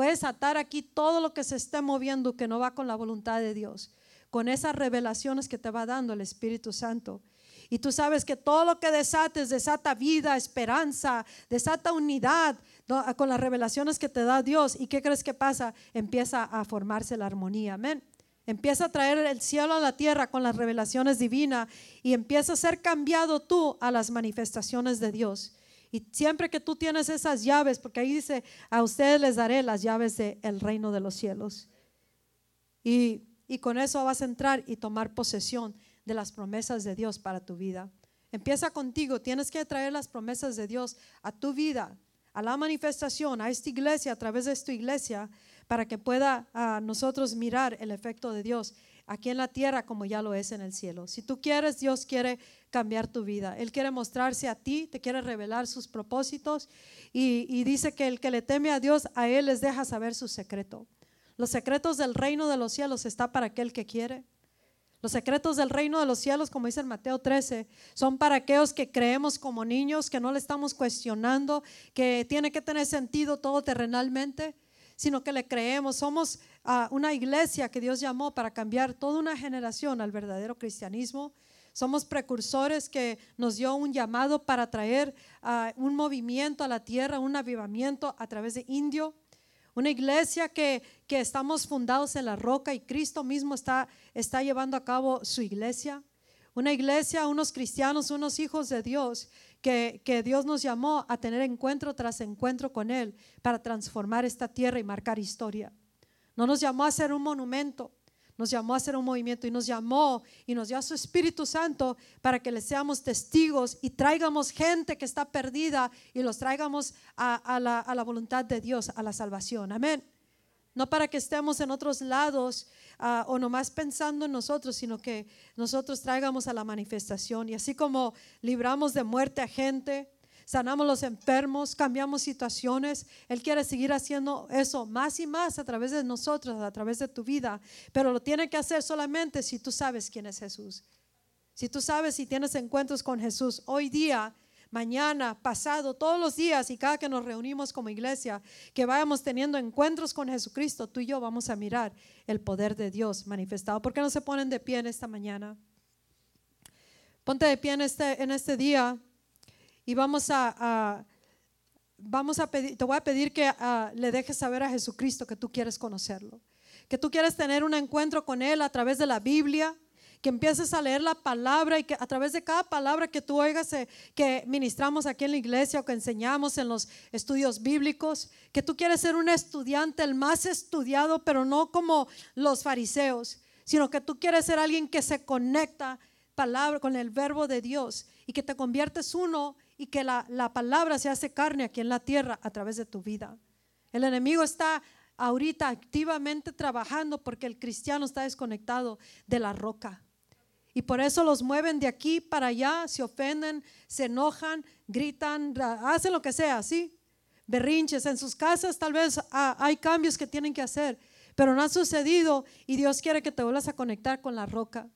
Puedes atar aquí todo lo que se esté moviendo que no va con la voluntad de Dios, con esas revelaciones que te va dando el Espíritu Santo. Y tú sabes que todo lo que desates desata vida, esperanza, desata unidad con las revelaciones que te da Dios. ¿Y qué crees que pasa? Empieza a formarse la armonía. Amén. Empieza a traer el cielo a la tierra con las revelaciones divinas y empieza a ser cambiado tú a las manifestaciones de Dios. Y siempre que tú tienes esas llaves, porque ahí dice, a ustedes les daré las llaves del reino de los cielos. Y, y con eso vas a entrar y tomar posesión de las promesas de Dios para tu vida. Empieza contigo. Tienes que traer las promesas de Dios a tu vida, a la manifestación, a esta iglesia, a través de esta iglesia, para que pueda a nosotros mirar el efecto de Dios aquí en la tierra como ya lo es en el cielo. Si tú quieres, Dios quiere cambiar tu vida. Él quiere mostrarse a ti, te quiere revelar sus propósitos y, dice que el que le teme a Dios, a Él les deja saber su secreto. Los secretos del reino de los cielos está para aquel que quiere. Los secretos del reino de los cielos, como dice en Mateo 13, son para aquellos que creemos como niños, que no le estamos cuestionando, que tiene que tener sentido todo terrenalmente, sino que le creemos. Somos uh, una iglesia que Dios llamó para cambiar toda una generación al verdadero cristianismo. Somos precursores que nos dio un llamado para traer uh, un movimiento a la tierra, un avivamiento a través de indio. Una iglesia que, que, estamos fundados en la roca y Cristo mismo está, está llevando a cabo su iglesia. Una iglesia, unos cristianos, unos hijos de Dios, que, que Dios nos llamó a tener encuentro tras encuentro con Él para transformar esta tierra y marcar historia. No nos llamó a ser un monumento, nos llamó a hacer un movimiento y nos llamó y nos dio a su Espíritu Santo para que le seamos testigos y traigamos gente que está perdida y los traigamos a, la, a la, voluntad de Dios, a la salvación. Amén. No para que estemos en otros lados uh, o nomás pensando en nosotros, sino que nosotros traigamos a la manifestación. Y así como libramos de muerte a gente, sanamos los enfermos, cambiamos situaciones. Él quiere seguir haciendo eso más y más a través de nosotros, a través de tu vida, pero lo tiene que hacer solamente si tú sabes quién es Jesús. Si tú sabes si tienes encuentros con Jesús hoy día, mañana, pasado, todos los días y cada que nos reunimos como iglesia, que vayamos teniendo encuentros con Jesucristo, tú y yo vamos a mirar el poder de Dios manifestado. ¿Por qué no se ponen de pie en esta mañana? Ponte de pie en este, en este día. Y vamos a, vamos a te voy a pedir que le dejes saber a Jesucristo que tú quieres conocerlo, que tú quieres tener un encuentro con Él a través de la Biblia, que empieces a leer la palabra y que a través de cada palabra que tú oigas eh, que ministramos aquí en la iglesia o que enseñamos en los estudios bíblicos, que tú quieres ser un estudiante, el más estudiado, pero no como los fariseos, sino que tú quieres ser alguien que se conecta palabra con el verbo de Dios y que te conviertes uno y que la, la, palabra se hace carne aquí en la tierra a través de tu vida. El enemigo está ahorita activamente trabajando porque el cristiano está desconectado de la roca. Y por eso los mueven de aquí para allá, se ofenden, se enojan, gritan, hacen lo que sea, ¿sí? Berrinches en sus casas, tal vez ah, hay cambios que tienen que hacer, pero no ha sucedido y Dios quiere que te vuelvas a conectar con la roca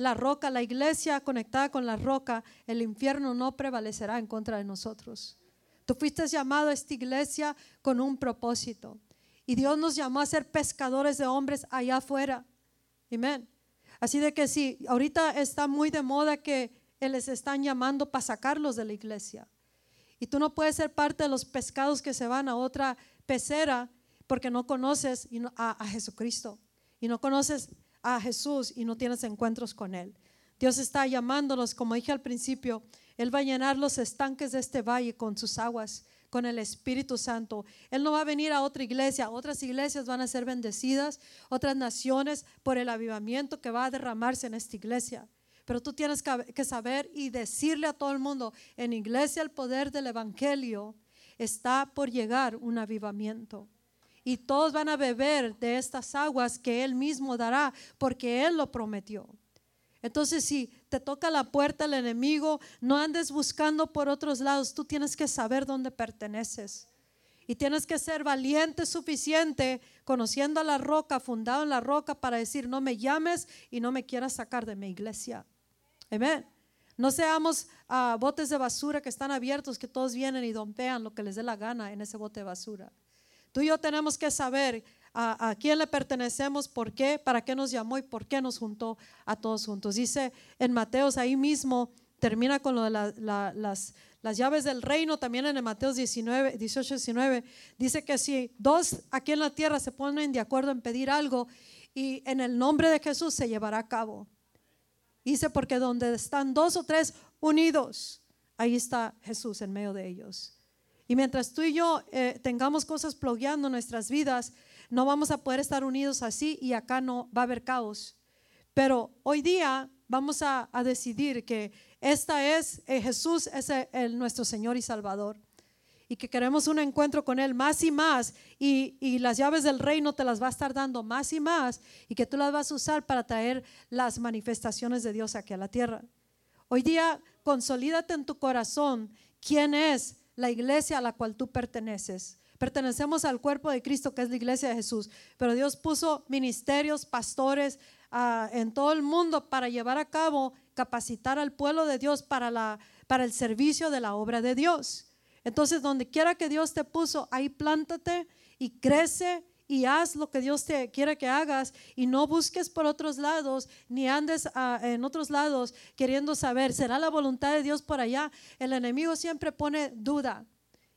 la roca, la iglesia conectada con la roca, el infierno no prevalecerá en contra de nosotros. Tú fuiste llamado a esta iglesia con un propósito. Y Dios nos llamó a ser pescadores de hombres allá afuera. Amén. Así de que si ahorita está muy de moda que les están llamando para sacarlos de la iglesia. Y tú no puedes ser parte de los pescados que se van a otra pecera porque no conoces a, a Jesucristo. Y no conoces a Jesús y no tienes encuentros con Él. Dios está llamándonos, como dije al principio, Él va a llenar los estanques de este valle con sus aguas, con el Espíritu Santo. Él no va a venir a otra iglesia, otras iglesias van a ser bendecidas, otras naciones por el avivamiento que va a derramarse en esta iglesia. Pero tú tienes que saber y decirle a todo el mundo, en iglesia el poder del Evangelio está por llegar un avivamiento y todos van a beber de estas aguas que Él mismo dará, porque Él lo prometió. Entonces, si te toca la puerta el enemigo, no andes buscando por otros lados, tú tienes que saber dónde perteneces. Y tienes que ser valiente suficiente, conociendo a la roca, fundado en la roca, para decir, no me llames y no me quieras sacar de mi iglesia. Amén. No seamos uh, botes de basura que están abiertos, que todos vienen y dompean lo que les dé la gana en ese bote de basura. Tú y yo tenemos que saber a, quién le pertenecemos, por qué, para qué nos llamó y por qué nos juntó a todos juntos. Dice en Mateos ahí mismo, termina con lo de las, llaves del reino, también en Mateos 19, 18, 19, dice que si dos aquí en la tierra se ponen de acuerdo en pedir algo y en el nombre de Jesús se llevará a cabo. Dice porque donde están dos o tres unidos, ahí está Jesús en medio de ellos. Y mientras tú y yo eh, tengamos cosas en nuestras vidas, no vamos a poder estar unidos así y acá no va a haber caos. Pero hoy día vamos a, decidir que esta es, eh, Jesús es el- nuestro Señor y Salvador. Y que queremos un encuentro con Él más y más. Y, y las llaves del reino te las va a estar dando más y más. Y que tú las vas a usar para traer las manifestaciones de Dios aquí a la tierra. Hoy día, consolídate en tu corazón quién es la iglesia a la cual tú perteneces. Pertenecemos al cuerpo de Cristo, que es la iglesia de Jesús. Pero Dios puso ministerios, pastores ah, en todo el mundo para llevar a cabo, capacitar al pueblo de Dios para, la, para el servicio de la obra de Dios. Entonces, donde quiera que Dios te puso, ahí plántate y crece y haz lo que Dios te quiere que hagas y no busques por otros lados ni andes ah, en otros lados queriendo saber, ¿será la voluntad de Dios por allá? El enemigo siempre pone duda.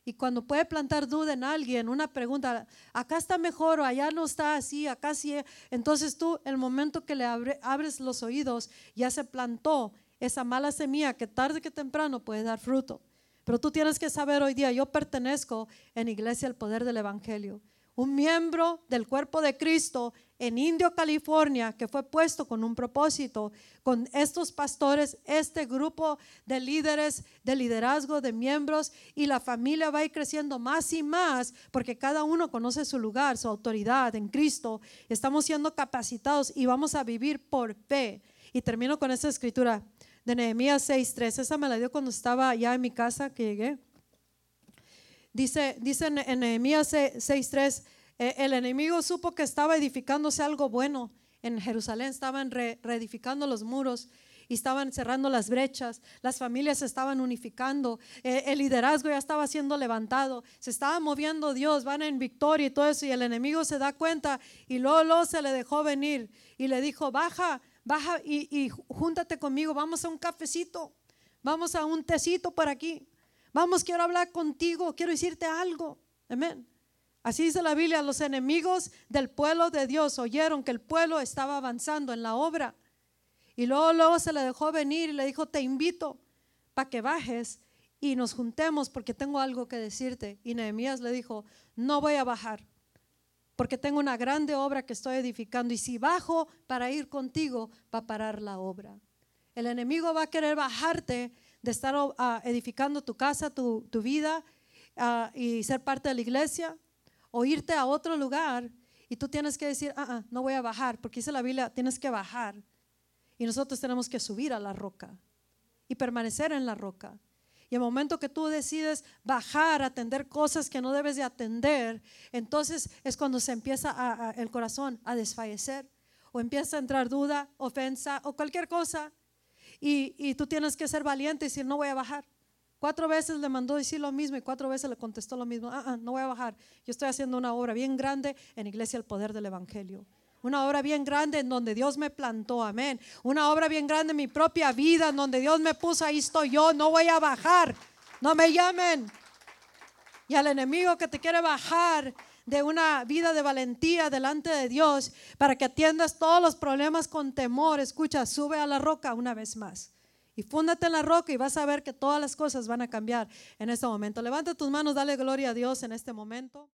Y cuando puede plantar duda en alguien, una pregunta, acá está mejor o allá no está así, acá sí, entonces tú, el momento que le abre- abres los oídos, ya se plantó esa mala semilla que tarde que temprano puede dar fruto. Pero tú tienes que saber hoy día, yo pertenezco en Iglesia al Poder del Evangelio, un miembro del cuerpo de Cristo en Indio, California, que fue puesto con un propósito, con estos pastores, este grupo de líderes, de liderazgo, de miembros, y la familia va a ir creciendo más y más, porque cada uno conoce su lugar, su autoridad en Cristo. Estamos siendo capacitados y vamos a vivir por fe. Y termino con esta escritura de Nehemías 6:3. Esa me la dio cuando estaba ya en mi casa que llegué. Dice, dice en, Nehemías 6:3, eh, el enemigo supo que estaba edificándose algo bueno. En Jerusalén, estaban re- reedificando los muros y estaban cerrando las brechas, las familias se estaban unificando, eh, el liderazgo ya estaba siendo levantado, se estaba moviendo Dios, van en victoria y todo eso, y el enemigo se da cuenta y luego, luego se le dejó venir y le dijo, baja, baja y, y júntate conmigo, vamos a un cafecito, vamos a un tecito por aquí. Vamos, quiero hablar contigo, quiero decirte algo. Amén. Así dice la Biblia, los enemigos del pueblo de Dios oyeron que el pueblo estaba avanzando en la obra. Y luego, luego se le dejó venir y le dijo, te invito para que bajes y nos juntemos porque tengo algo que decirte. Y Nehemías le dijo, no voy a bajar porque tengo una grande obra que estoy edificando y si bajo para ir contigo va a parar la obra. El enemigo va a querer bajarte de estar ah, edificando tu casa, tu, tu vida ah, y ser parte de la iglesia o irte a otro lugar y tú tienes que decir, ah, ah, no voy a bajar, porque dice la Biblia, tienes que bajar y nosotros tenemos que subir a la roca y permanecer en la roca. Y el momento que tú decides bajar, atender cosas que no debes de atender, entonces es cuando se empieza el corazón a desfallecer o empieza a entrar duda, ofensa o cualquier cosa. Y, tú tienes que ser valiente y decir, no voy a bajar. Cuatro veces le mandó decir lo mismo y cuatro veces le contestó lo mismo. Ah, ah, no voy a bajar. Yo estoy haciendo una obra bien grande en Iglesia El Poder del Evangelio. Una obra bien grande en donde Dios me plantó, amén. Una obra bien grande en mi propia vida, en donde Dios me puso, ahí estoy yo, no voy a bajar. No me llamen. Y al enemigo que te quiere bajar de una vida de valentía delante de Dios para que atiendas todos los problemas con temor, escucha, sube a la roca una vez más. Y fúndate en la roca y vas a ver que todas las cosas van a cambiar en este momento. Levanta tus manos, dale gloria a Dios en este momento.